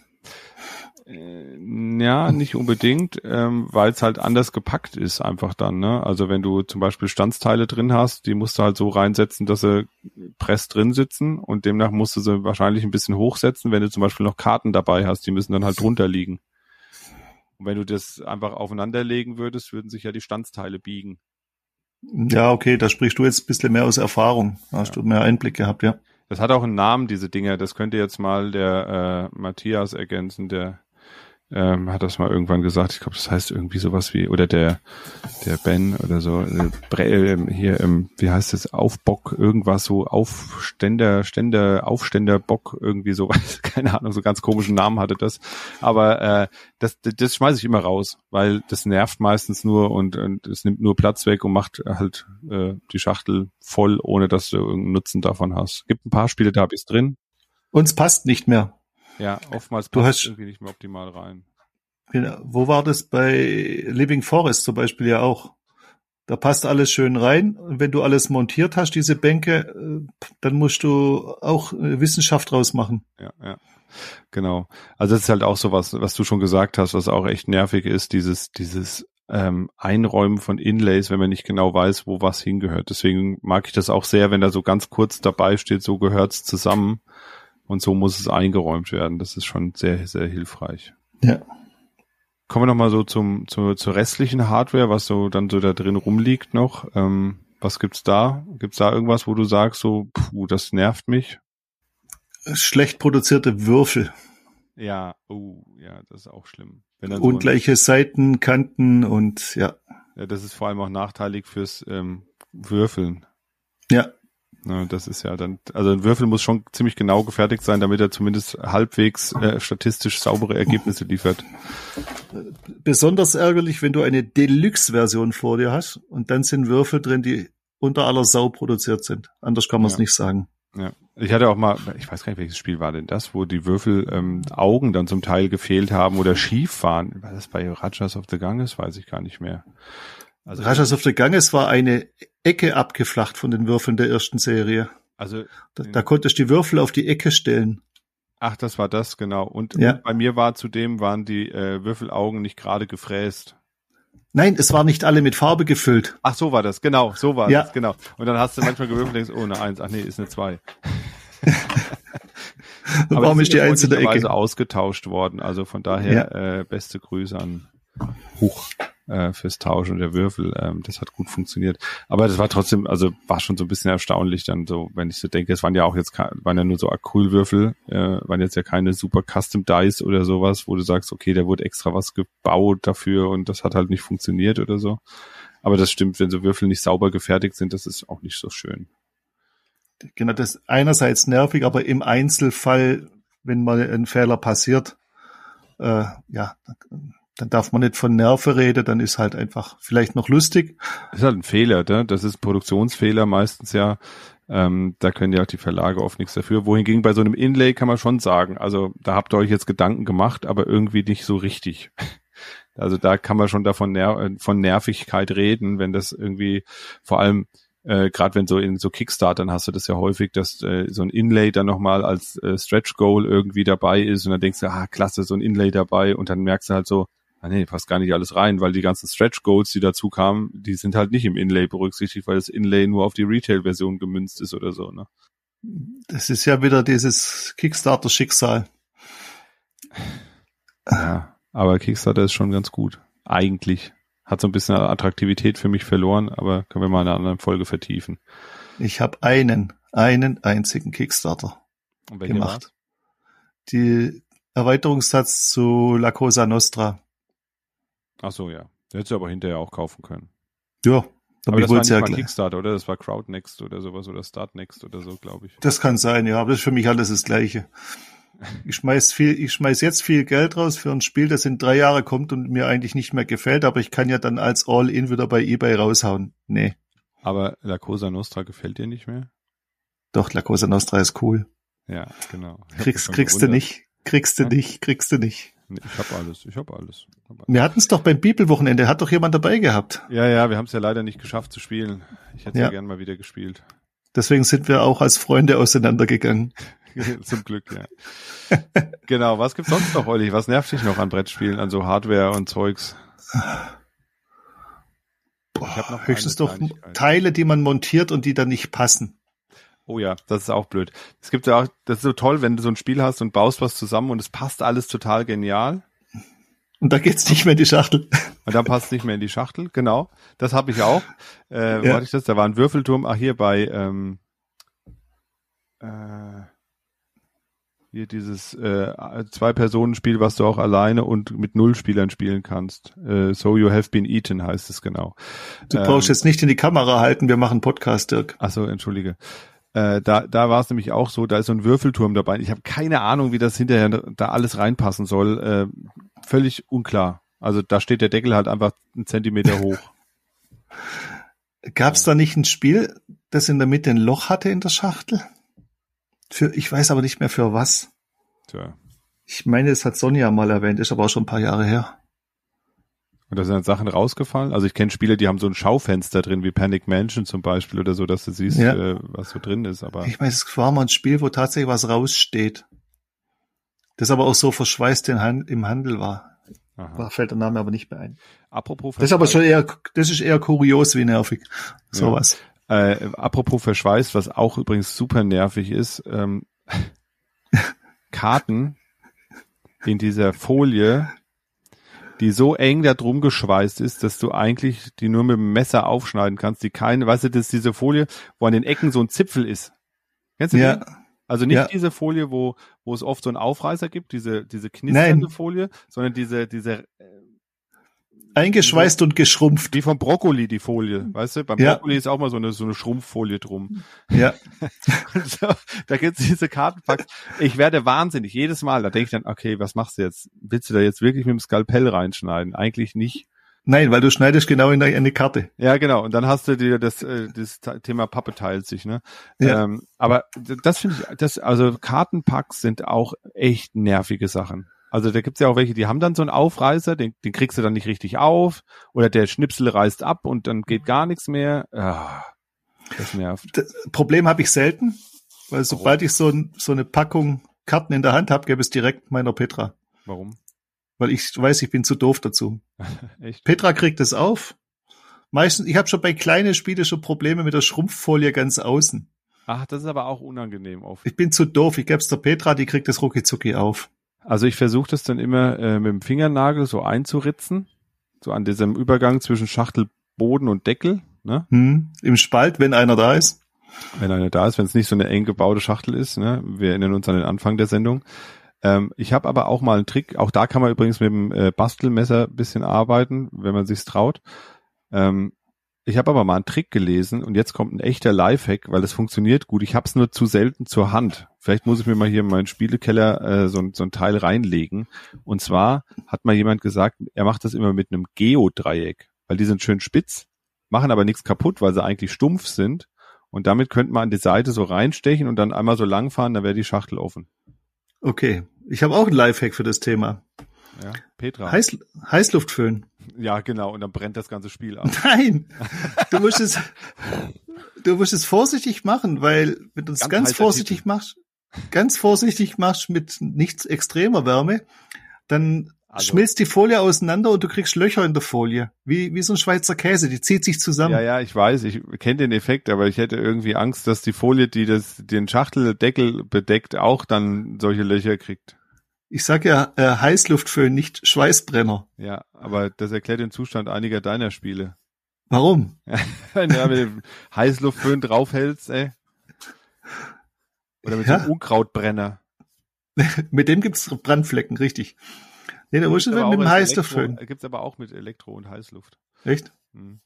Äh, Ja, nicht unbedingt, ähm, weil es halt anders gepackt ist einfach dann. Ne? Also wenn du zum Beispiel Standsteile drin hast, die musst du halt so reinsetzen, dass sie press drin sitzen und demnach musst du sie wahrscheinlich ein bisschen hochsetzen, wenn du zum Beispiel noch Karten dabei hast, die müssen dann halt drunter liegen. Und wenn du das einfach aufeinander legen würdest, würden sich ja die Standsteile biegen. Ja, okay, da sprichst du jetzt ein bisschen mehr aus Erfahrung. Da hast du mehr Einblick gehabt, ja. Das hat auch einen Namen, diese Dinger. Das könnte jetzt mal der äh, Matthias ergänzen, der ähm, hat das mal irgendwann gesagt. Ich glaube, das heißt irgendwie sowas wie, oder der der Ben oder so, äh, äh, hier, ähm, wie heißt das, Aufbock, irgendwas so, Aufständer, Ständer, Aufständer, Bock, irgendwie so, keine Ahnung, so ganz komischen Namen hatte das. Aber äh, das, das, schmeiße ich immer raus, weil das nervt meistens nur und, und es nimmt nur Platz weg und macht halt äh, die Schachtel voll, ohne dass du irgendeinen Nutzen davon hast. Gibt ein paar Spiele, da hab ich's drin. Uns passt nicht mehr. Ja, oftmals Du passt hast- irgendwie nicht mehr optimal rein. Genau. Wo war das bei Living Forest zum Beispiel ja auch? Da passt alles schön rein. Und wenn du alles montiert hast, diese Bänke, äh, dann musst du auch äh, Wissenschaft draus machen. Ja, ja. Genau. Also das ist halt auch so was, was du schon gesagt hast, was auch echt nervig ist, dieses, dieses ähm, Einräumen von Inlays, wenn man nicht genau weiß, wo was hingehört. Deswegen mag ich das auch sehr, wenn da so ganz kurz dabei steht, so gehört's zusammen und so muss es eingeräumt werden. Das ist schon sehr, sehr hilfreich. Ja. kommen wir nochmal so zum, zu, zur restlichen Hardware, was so dann so da drin rumliegt noch. Ähm, was gibt's da? Gibt's da irgendwas, wo du sagst, so, puh, das nervt mich? Schlecht produzierte Würfel. Ja, oh, ja, das ist auch schlimm. Ungleiche so Seiten, Kanten und ja. Ja, das ist vor allem auch nachteilig fürs ähm, Würfeln. Ja. Ja. Das ist ja dann, also ein Würfel muss schon ziemlich genau gefertigt sein, damit er zumindest halbwegs äh, statistisch saubere Ergebnisse liefert. Besonders ärgerlich, wenn du eine Deluxe-Version vor dir hast und dann sind Würfel drin, die unter aller Sau produziert sind. Anders kann man es ja. nicht sagen. Ja. Ich hatte auch mal, ich weiß gar nicht, welches Spiel war denn das, wo die Würfel ähm, Augen dann zum Teil gefehlt haben oder schief waren. War das bei Rajas of the Ganges? Weiß ich gar nicht mehr. Also Rajas of the Ganges war eine Ecke abgeflacht von den Würfeln der ersten Serie. Also da, da konntest du die Würfel auf die Ecke stellen. Ach, das war das, genau. Und, ja. und bei mir war zudem, waren die äh, Würfelaugen nicht gerade gefräst. Nein, es war nicht alle mit Farbe gefüllt. Ach, so war das, genau, so war ja. das, genau. Und dann hast du manchmal gewürfelt und denkst, oh, eine Eins, ach nee, ist eine Zwei. Aber Warum ist die Eins in der Ecke? ausgetauscht worden, also von daher ja. äh, beste Grüße an Huch äh, fürs Tauschen der Würfel. Ähm, das hat gut funktioniert. Aber das war trotzdem, also war schon so ein bisschen erstaunlich dann so, wenn ich so denke, es waren ja auch jetzt waren ja nur so Acrylwürfel, äh, waren jetzt ja keine super Custom Dice oder sowas, wo du sagst, okay, da wurde extra was gebaut dafür und das hat halt nicht funktioniert oder so. Aber das stimmt, wenn so Würfel nicht sauber gefertigt sind, das ist auch nicht so schön. Genau, das ist einerseits nervig, aber im Einzelfall, wenn mal ein Fehler passiert, äh, ja, dann darf man nicht von Nerven reden, dann ist halt einfach vielleicht noch lustig. Das ist halt ein Fehler, ne? das ist Produktionsfehler meistens ja. Ähm, da können ja auch die Verlage oft nichts dafür. Wohingegen bei so einem Inlay kann man schon sagen, also da habt ihr euch jetzt Gedanken gemacht, aber irgendwie nicht so richtig. Also da kann man schon davon ner von Nervigkeit reden, wenn das irgendwie vor allem äh, gerade wenn so in so Kickstartern hast du das ja häufig, dass äh, so ein Inlay dann nochmal als äh, Stretch Goal irgendwie dabei ist und dann denkst du, ah, klasse, so ein Inlay dabei und dann merkst du halt so, ah nee, passt gar nicht alles rein, weil die ganzen Stretch Goals, die dazu kamen, die sind halt nicht im Inlay berücksichtigt, weil das Inlay nur auf die Retail-Version gemünzt ist oder so, ne? Das ist ja wieder dieses Kickstarter-Schicksal. Ja, aber Kickstarter ist schon ganz gut. Eigentlich. Hat so ein bisschen Attraktivität für mich verloren, aber können wir mal in einer anderen Folge vertiefen. Ich habe einen, einen einzigen Kickstarter gemacht. War's? Die Erweiterungssatz zu La Cosa Nostra. Ach so, ja. Hättest du aber hinterher auch kaufen können. Ja. Aber das war nicht ja mal Kickstarter, oder? Das war Crowdnext oder sowas oder Startnext oder so, glaube ich. Das kann sein, ja. Aber das ist für mich alles das Gleiche. Ich schmeiß viel, ich schmeiß jetzt viel Geld raus für ein Spiel, das in drei Jahre kommt und mir eigentlich nicht mehr gefällt, aber ich kann ja dann als All-In wieder bei eBay raushauen. Nee. Aber La Cosa Nostra gefällt dir nicht mehr? Doch, La Cosa Nostra ist cool. Ja, genau. Kriegst, kriegst du nicht. Kriegst du nicht, kriegst du nicht. Ich habe alles, ich habe alles. Hab alles. Wir hatten es doch beim Bibelwochenende, hat doch jemand dabei gehabt. Ja, ja, wir haben es ja leider nicht geschafft zu spielen. Ich hätte ja, ja gern mal wieder gespielt. Deswegen sind wir auch als Freunde auseinandergegangen. Zum Glück, ja. genau, was gibt's sonst noch, Olli? Was nervt dich noch an Brettspielen, an so Hardware und Zeugs? Boah, ich hab noch höchstens doch Teile, die man montiert und die dann nicht passen. Oh ja, das ist auch blöd. Es gibt ja auch, das ist so toll, wenn du so ein Spiel hast und baust was zusammen und es passt alles total genial. Und da geht's nicht mehr in die Schachtel. Und dann passt nicht mehr in die Schachtel, genau. Das habe ich auch. Äh, ja. Warte ich das? Da war ein Würfelturm, ach hier bei ähm, äh, hier dieses äh, Zwei-Personen-Spiel, was du auch alleine und mit null Spielern spielen kannst. Äh, so You Have Been Eaten heißt es genau. Du brauchst ähm, jetzt nicht in die Kamera halten, wir machen Podcast, Dirk. Ach so, entschuldige. Äh, da da war es nämlich auch so, da ist so ein Würfelturm dabei. Ich habe keine Ahnung, wie das hinterher da alles reinpassen soll. Äh, völlig unklar. Also da steht der Deckel halt einfach einen Zentimeter hoch. Gab es da nicht ein Spiel, das in der Mitte ein Loch hatte in der Schachtel? Für, ich weiß aber nicht mehr für was. Tja. Ich meine, es hat Sonja mal erwähnt, ist aber auch schon ein paar Jahre her. Und da sind Sachen rausgefallen. Also ich kenne Spiele, die haben so ein Schaufenster drin, wie Panic Mansion zum Beispiel oder so, dass du siehst, ja. äh, was so drin ist. Aber ich weiß, es war mal ein Spiel, wo tatsächlich was raussteht. Das aber auch so verschweißt im Handel war. Aha. Da fällt der Name aber nicht mehr ein. Apropos Das ist aber schon eher, das ist eher kurios wie nervig. Sowas. Ja. Äh, apropos verschweißt, was auch übrigens super nervig ist, ähm, Karten in dieser Folie die so eng da drum geschweißt ist, dass du eigentlich die nur mit dem Messer aufschneiden kannst, die keine, weißt du, das ist diese Folie, wo an den Ecken so ein Zipfel ist. Kennst du Ja. den? Also nicht Ja. diese Folie, wo, wo es oft so einen Aufreißer gibt, diese, diese knisternde Nein. Folie, sondern diese, diese, Eingeschweißt und geschrumpft. wie vom Brokkoli die Folie, weißt du? Beim Ja. Brokkoli ist auch mal so eine, so eine Schrumpffolie drum. Ja. So, da gibt's diese Kartenpacks. Ich werde wahnsinnig jedes Mal. Da denke ich dann, okay, was machst du jetzt? Willst du da jetzt wirklich mit dem Skalpell reinschneiden? Eigentlich nicht. Nein, weil du schneidest genau in eine Karte. Ja, genau. Und dann hast du dir das, äh, das Thema Pappe teilt sich, ne? Ja. Ähm, aber das finde ich, das, also Kartenpacks sind auch echt nervige Sachen. Also da gibt's ja auch welche, die haben dann so einen Aufreißer, den, den kriegst du dann nicht richtig auf, oder der Schnipsel reißt ab und dann geht gar nichts mehr. Ah, das nervt. Das Problem habe ich selten, weil sobald ich so, ein, so eine Packung Karten in der Hand habe, gäbe es direkt meiner Petra. Warum? Weil ich weiß, ich bin zu doof dazu. Echt? Petra kriegt es auf. Meistens, ich habe schon bei kleinen Spielen schon Probleme mit der Schrumpffolie ganz außen. Ach, das ist aber auch unangenehm oft. Ich bin zu doof. Ich gebe es der Petra, die kriegt das rucki zucki auf. Also ich versuche das dann immer äh, mit dem Fingernagel so einzuritzen, so an diesem Übergang zwischen Schachtelboden und Deckel, ne? Hm, Im Spalt, wenn einer da ist. wenn einer da ist, wenn es nicht so eine eng gebaute Schachtel ist. Ne? Wir erinnern uns an den Anfang der Sendung. Ähm, ich habe aber auch mal einen Trick, auch da kann man übrigens mit dem äh, Bastelmesser ein bisschen arbeiten, wenn man sich's traut. Ähm, ich habe aber mal einen Trick gelesen und jetzt kommt ein echter Lifehack, weil es funktioniert gut. Ich habe es nur zu selten zur Hand. Vielleicht muss ich mir mal hier in meinen Spielekeller äh, so, so ein Teil reinlegen. Und zwar hat mal jemand gesagt, er macht das immer mit einem Geodreieck, weil die sind schön spitz, machen aber nichts kaputt, weil sie eigentlich stumpf sind. Und damit könnte man an die Seite so reinstechen und dann einmal so langfahren, dann wäre die Schachtel offen. Okay. Ich habe auch einen Lifehack für das Thema. Ja, Petra. Heiß, Heißluftföhn. Ja, genau. Und dann brennt das ganze Spiel ab. Nein, du musst es, du musst es vorsichtig machen, weil wenn du es Ganz ganz, vorsichtig machst, ganz vorsichtig machst mit nicht extremer Wärme, dann Also- schmilzt die Folie auseinander und du kriegst Löcher in der Folie, wie wie so ein Schweizer Käse, die zieht sich zusammen. Ja, ja, ich weiß, ich kenne den Effekt, aber ich hätte irgendwie Angst, dass die Folie, die das, den Schachteldeckel bedeckt, auch dann solche Löcher kriegt. Ich sag ja äh, Heißluftföhn, nicht Schweißbrenner. Ja, aber das erklärt den Zustand einiger deiner Spiele. Warum? Wenn du mit dem Heißluftföhn draufhältst, ey. Oder mit so Ja. einem Unkrautbrenner. Mit dem gibt's Brandflecken, richtig. Nee, da musst du mit dem Heißluftföhn. Elektro- Gibt's aber auch mit Elektro und Heißluft. Echt? Hm.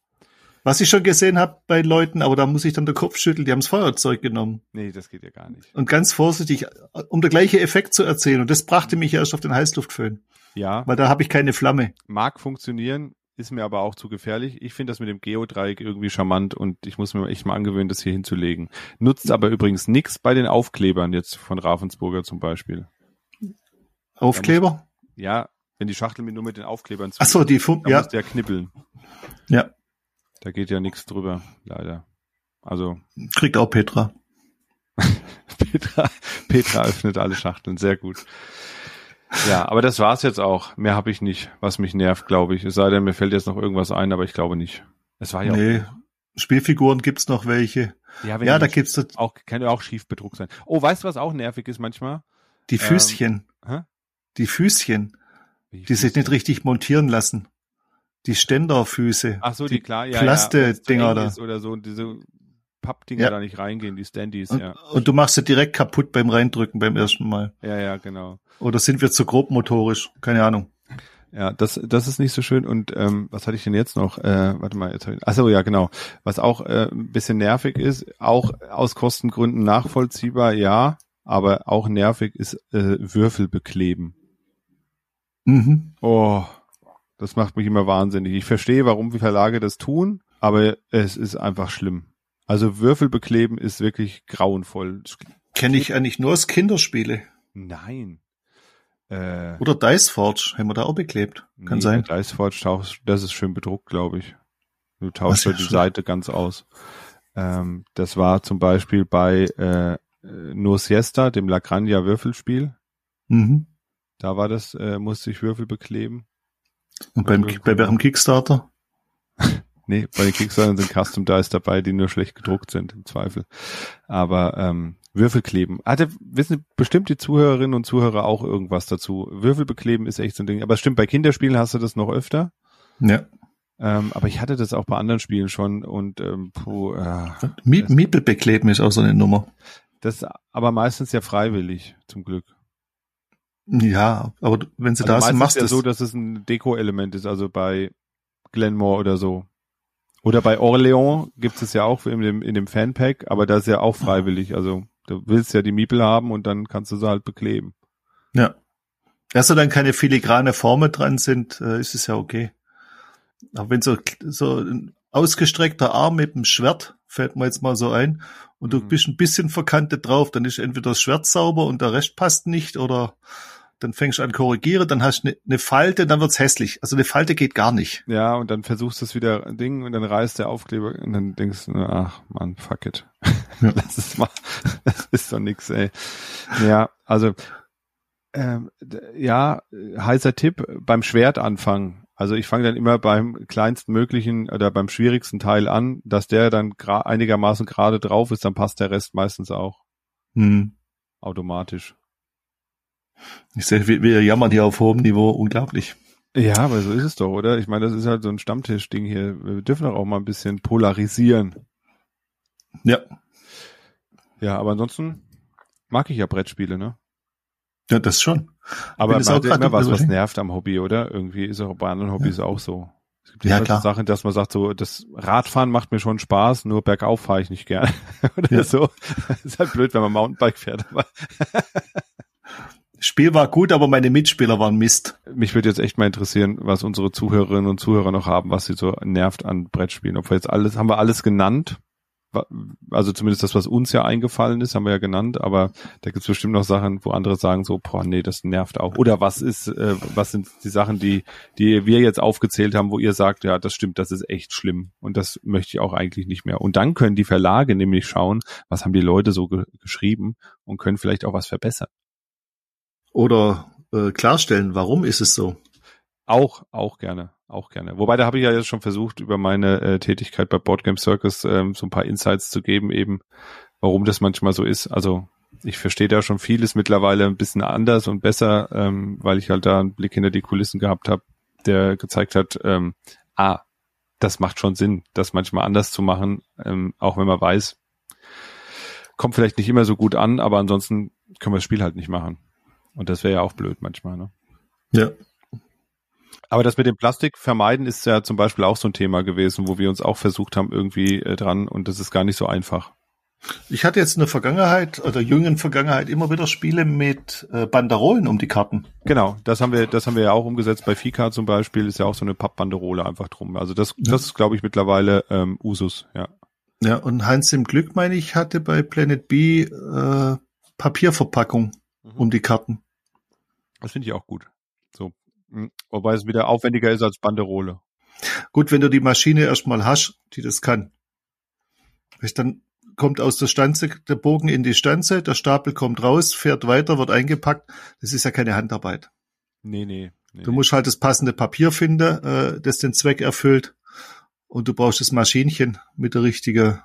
Was ich schon gesehen habe bei Leuten, aber da muss ich dann den Kopf schütteln, die haben's Feuerzeug genommen. Nee, das geht ja gar nicht. Und ganz vorsichtig, um der gleiche Effekt zu erzählen. Und das brachte mich erst auf den Heißluftföhn, Ja, weil da habe ich keine Flamme. mag funktionieren, ist mir aber auch zu gefährlich. Ich finde das mit dem Geodreieck irgendwie charmant und ich muss mir echt mal angewöhnen, das hier hinzulegen. Nutzt aber übrigens nix bei den Aufklebern jetzt von Ravensburger zum Beispiel. Aufkleber? Ja, wenn die Schachtel mir nur mit den Aufklebern zu Ach so, die Fun da ja, musst du ja knibbeln. ja, Da geht ja nichts drüber, leider. Also kriegt auch Petra. Petra, Petra öffnet alle Schachteln, sehr gut. Ja, aber das war's jetzt auch. Mehr habe ich nicht, was mich nervt, glaube ich. Es sei denn, mir fällt jetzt noch irgendwas ein, aber ich glaube nicht. Es war ja Nee, Spielfiguren gibt's noch welche. auch. Ja, wenn Ja, die da gibt's so auch kann ja auch schief bedruckt sein. Oh, weißt du, was auch nervig ist manchmal? die Füßchen. Hä? Die Füßchen, Wie die sich nicht richtig montieren lassen. Die Ständerfüße. Ach so, die, klar, ja, Plaste- ja, wenn's zu Dinger eng da. Oder so diese Pappdinger Ja. da nicht reingehen, die Standys, Und, ja. und du machst sie direkt kaputt beim Reindrücken beim ersten Mal. Ja, ja, genau. Oder sind wir zu grob motorisch? Keine Ahnung. Ja, das, das ist nicht so schön. Und ähm, was hatte ich denn jetzt noch? Äh, warte mal, jetzt hab ich, ach so, ja, genau. Was auch äh, ein bisschen nervig ist, auch aus Kostengründen nachvollziehbar, ja, aber auch nervig ist äh, Würfel bekleben. Mhm. Oh, das macht mich immer wahnsinnig. Ich verstehe, warum die Verlage das tun, aber es ist einfach schlimm. Also Würfel bekleben ist wirklich grauenvoll. Kenne ich eigentlich nur aus Kinderspiele. Nein. Äh, Oder Dice Forge, haben wir da auch beklebt. Kann nee, sein. Diceforge tausch, das ist schön bedruckt, glaube ich. Du tauschst ja die ist- Seite ganz aus. Ähm, das war zum Beispiel bei äh, No Siesta, dem Lagrangia Würfelspiel. Mhm. Da war das, äh, musste ich Würfel bekleben. Und beim, Also, bei welchem Kickstarter? Nee, bei den Kickstartern sind Custom Dice dabei, die nur schlecht gedruckt sind, im Zweifel. Aber ähm, Würfel kleben. Hatte, wissen bestimmt die Zuhörerinnen und Zuhörer auch irgendwas dazu. Würfel bekleben ist echt so ein Ding. Aber stimmt, bei Kinderspielen hast du das noch öfter. Ja. Ähm, aber ich hatte das auch bei anderen Spielen schon und ähm, puh, äh, Mie- Miepel bekleben ist auch so eine Nummer. das aber meistens ja freiwillig, zum Glück. Ja, aber wenn sie Also da sind, meistens machst du ja es. so, dass es ein Deko-Element ist, also bei Glenmore oder so. Oder bei Orléans gibt es ja auch in dem, in dem Fanpack, aber das ist ja auch freiwillig. Also du willst ja die Miepel haben und dann kannst du sie halt bekleben. Ja. Erst dann keine filigrane Formen dran sind, äh, ist es ja okay. Aber wenn so, so ein ausgestreckter Arm mit dem Schwert, fällt mir jetzt mal so ein, und du Mhm. bist ein bisschen verkantet drauf, dann ist entweder das Schwert sauber und der Rest passt nicht, oder dann fängst du an korrigieren, dann hast du eine, eine Falte, dann wird's hässlich. Also eine Falte geht gar nicht. Ja, und dann versuchst du es wieder ein Ding und dann reißt der Aufkleber und dann denkst du, ach man, fuck it. Ja. Lass es mal. Das ist doch nix, ey. Ja, also ähm, ja, äh, heißer Tipp beim Schwert anfangen. Also ich fange dann immer beim kleinsten möglichen oder beim schwierigsten Teil an, dass der dann gra einigermaßen gerade drauf ist, dann passt der Rest meistens auch Hm. automatisch. Ich sehe, wir, wir jammern hier auf hohem Niveau, unglaublich. Ja, aber so ist es doch, oder? Ich meine, das ist halt so ein Stammtischding hier. Wir dürfen doch auch mal ein bisschen polarisieren. Ja. Ja, aber ansonsten mag ich ja Brettspiele, ne? Ja, das schon. Aber man auch hat ja immer was, was nervt am Hobby, oder? Irgendwie ist auch bei anderen Hobbys auch so. Es gibt Ja, so klar. Sachen, dass man sagt, so, das Radfahren macht mir schon Spaß, nur bergauf fahre ich nicht gern. oder Ja. so. ist halt blöd, wenn man Mountainbike fährt, aber Spiel war gut, aber meine Mitspieler waren Mist. mich würde jetzt echt mal interessieren, was unsere Zuhörerinnen und Zuhörer noch haben, was sie so nervt an Brettspielen. Ob wir jetzt alles, haben wir alles genannt? Also zumindest das, was uns ja eingefallen ist, haben wir ja genannt, aber da gibt's bestimmt noch Sachen, wo andere sagen so, boah, nee, das nervt auch. Oder was ist, äh, was sind die Sachen, die, die wir jetzt aufgezählt haben, wo ihr sagt, ja, das stimmt, das ist echt schlimm und das möchte ich auch eigentlich nicht mehr. Und dann können die Verlage nämlich schauen, was haben die Leute so ge geschrieben und können vielleicht auch was verbessern. Oder äh, klarstellen, warum ist es so? Auch, auch gerne, auch gerne. Wobei, da habe ich ja jetzt schon versucht, über meine äh, Tätigkeit bei Boardgame Circus ähm, so ein paar Insights zu geben, eben, warum das manchmal so ist. Also ich verstehe da schon vieles mittlerweile ein bisschen anders und besser, ähm, weil ich halt da einen Blick hinter die Kulissen gehabt habe, der gezeigt hat, ähm, ah, das macht schon Sinn, das manchmal anders zu machen, ähm, auch wenn man weiß, kommt vielleicht nicht immer so gut an, aber ansonsten können wir das Spiel halt nicht machen. Und das wäre ja auch blöd manchmal, ne? Ja. Aber das mit dem Plastik vermeiden ist ja zum Beispiel auch so ein Thema gewesen, wo wir uns auch versucht haben irgendwie äh, dran und das ist gar nicht so einfach. Ich hatte jetzt in der Vergangenheit oder jüngeren Vergangenheit immer wieder Spiele mit äh, Banderolen um die Karten. Genau, das haben wir, das haben wir ja auch umgesetzt bei Fika zum Beispiel, ist ja auch so eine Pappbanderole einfach drum. Also das, Ja. das ist, glaube ich, mittlerweile ähm, Usus, ja. Ja, und Hans im Glück, meine ich, hatte bei Planet B äh, Papierverpackung um die Karten. Das finde ich auch gut. Mm, Wobei es wieder aufwendiger ist als Banderole. Gut, wenn du die Maschine erstmal hast, die das kann. Dann kommt aus der Stanze der Bogen in die Stanze, der Stapel kommt raus, fährt weiter, wird eingepackt. Das ist ja keine Handarbeit. Nee, nee. nee Du musst halt das passende Papier finden, äh, das den Zweck erfüllt. Und du brauchst das Maschinchen mit der richtigen.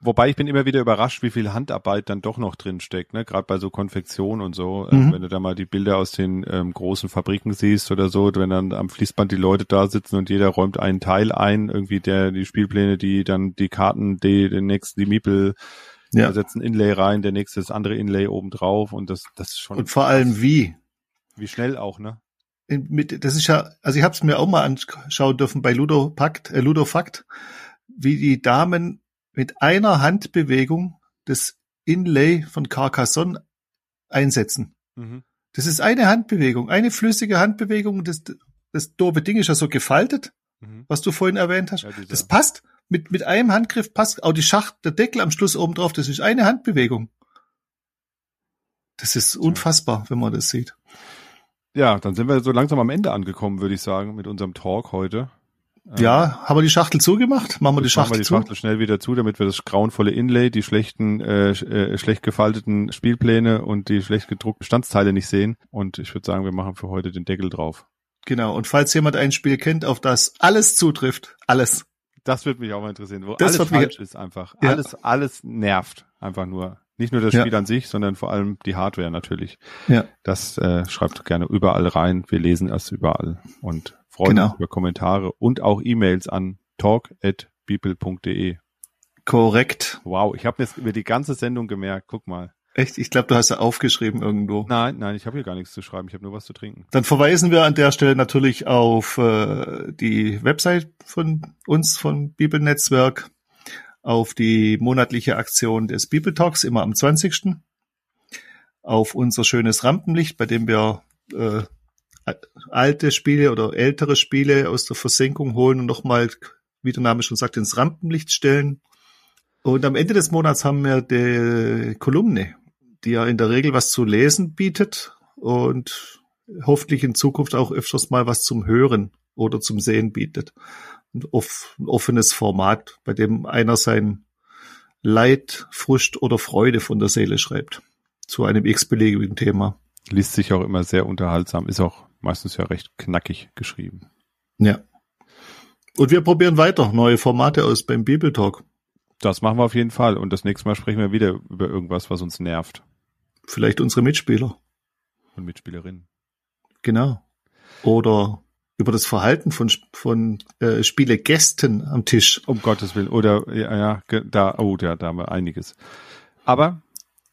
Wobei ich bin immer wieder überrascht, wie viel Handarbeit dann doch noch drin steckt, ne? Gerade bei so Konfektion und so. Ähm, Mhm. wenn du da mal die Bilder aus den ähm, großen Fabriken siehst oder so, wenn dann am Fließband die Leute da sitzen und jeder räumt einen Teil ein, irgendwie der die Spielpläne, die dann die Karten, die den nächsten die Miepel, Ja. ein Inlay rein, der nächste das andere Inlay oben drauf und das das ist schon Und vor allem wie. wie schnell auch, ne? In, mit, das ist ja, also ich habe es mir auch mal anschauen dürfen bei Ludopakt, äh, Ludofakt, wie die Damen mit einer Handbewegung das Inlay von Carcassonne einsetzen. Mhm. Das ist eine Handbewegung, eine flüssige Handbewegung. Das, das doofe Ding ist ja so gefaltet, Mhm. was du vorhin erwähnt hast. Ja, Das passt. Mit, mit einem Handgriff passt auch die Schacht, der Deckel am Schluss oben drauf. Das ist eine Handbewegung. Das ist unfassbar, wenn man das sieht. Ja, dann sind wir so langsam am Ende angekommen, würde ich sagen, mit unserem Talk heute. Ähm, Ja, haben wir die Schachtel zugemacht? Machen wir die Jetzt machen Schachtel wir die zu? Schachtel schnell wieder zu, damit wir das grauenvolle Inlay, die schlechten, äh, äh, schlecht gefalteten Spielpläne und die schlecht gedruckten Standsteile nicht sehen. Und ich würde sagen, wir machen für heute den Deckel drauf. Genau. Und falls jemand ein Spiel kennt, auf das alles zutrifft, alles, Das würde mich auch mal interessieren, wo Das alles falsch ist einfach. Ja. Alles, alles nervt einfach nur. Nicht nur das Ja. Spiel an sich, sondern vor allem die Hardware natürlich. Ja. Das äh, schreibt gerne überall rein. Wir lesen es überall und freuen Genau. uns über Kommentare und auch E-Mails an talk@people.de. Korrekt. Wow, ich habe mir jetzt über die ganze Sendung gemerkt. Guck mal. Echt? Ich glaube, du hast ja aufgeschrieben irgendwo. Nein, nein, ich habe hier gar nichts zu schreiben. Ich habe nur was zu trinken. Dann verweisen wir an der Stelle natürlich auf äh, die Website von uns, von Bibelnetzwerk, auf die monatliche Aktion des Bibel Talks, immer am 20. Auf unser schönes Rampenlicht, bei dem wir äh, alte Spiele oder ältere Spiele aus der Versenkung holen und nochmal, wie der Name schon sagt, ins Rampenlicht stellen. Und am Ende des Monats haben wir die Kolumne, die ja in der Regel was zu lesen bietet und hoffentlich in Zukunft auch öfters mal was zum Hören oder zum Sehen bietet. Ein, off ein offenes Format, bei dem einer sein Leid, Frust oder Freude von der Seele schreibt. Zu einem x-beliebigen Thema. Liest sich auch immer sehr unterhaltsam. Ist auch meistens ja recht knackig geschrieben. Ja. Und wir probieren weiter neue Formate aus beim Bibeltalk. Das machen wir auf jeden Fall. Und das nächste Mal sprechen wir wieder über irgendwas, was uns nervt. Vielleicht unsere Mitspieler. Und Mitspielerinnen. Genau. Oder über das Verhalten von, von äh, Spielegästen am Tisch. Um Gottes Willen. Oder, ja, ja, da, oh, da, da haben wir einiges. Aber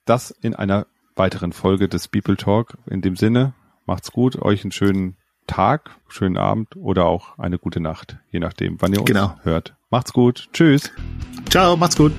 das in einer weiteren Folge des People Talk. In dem Sinne, macht's gut, euch einen schönen Tag, schönen Abend oder auch eine gute Nacht, je nachdem, wann ihr uns Genau. hört. Macht's gut. Tschüss. Ciao, macht's gut.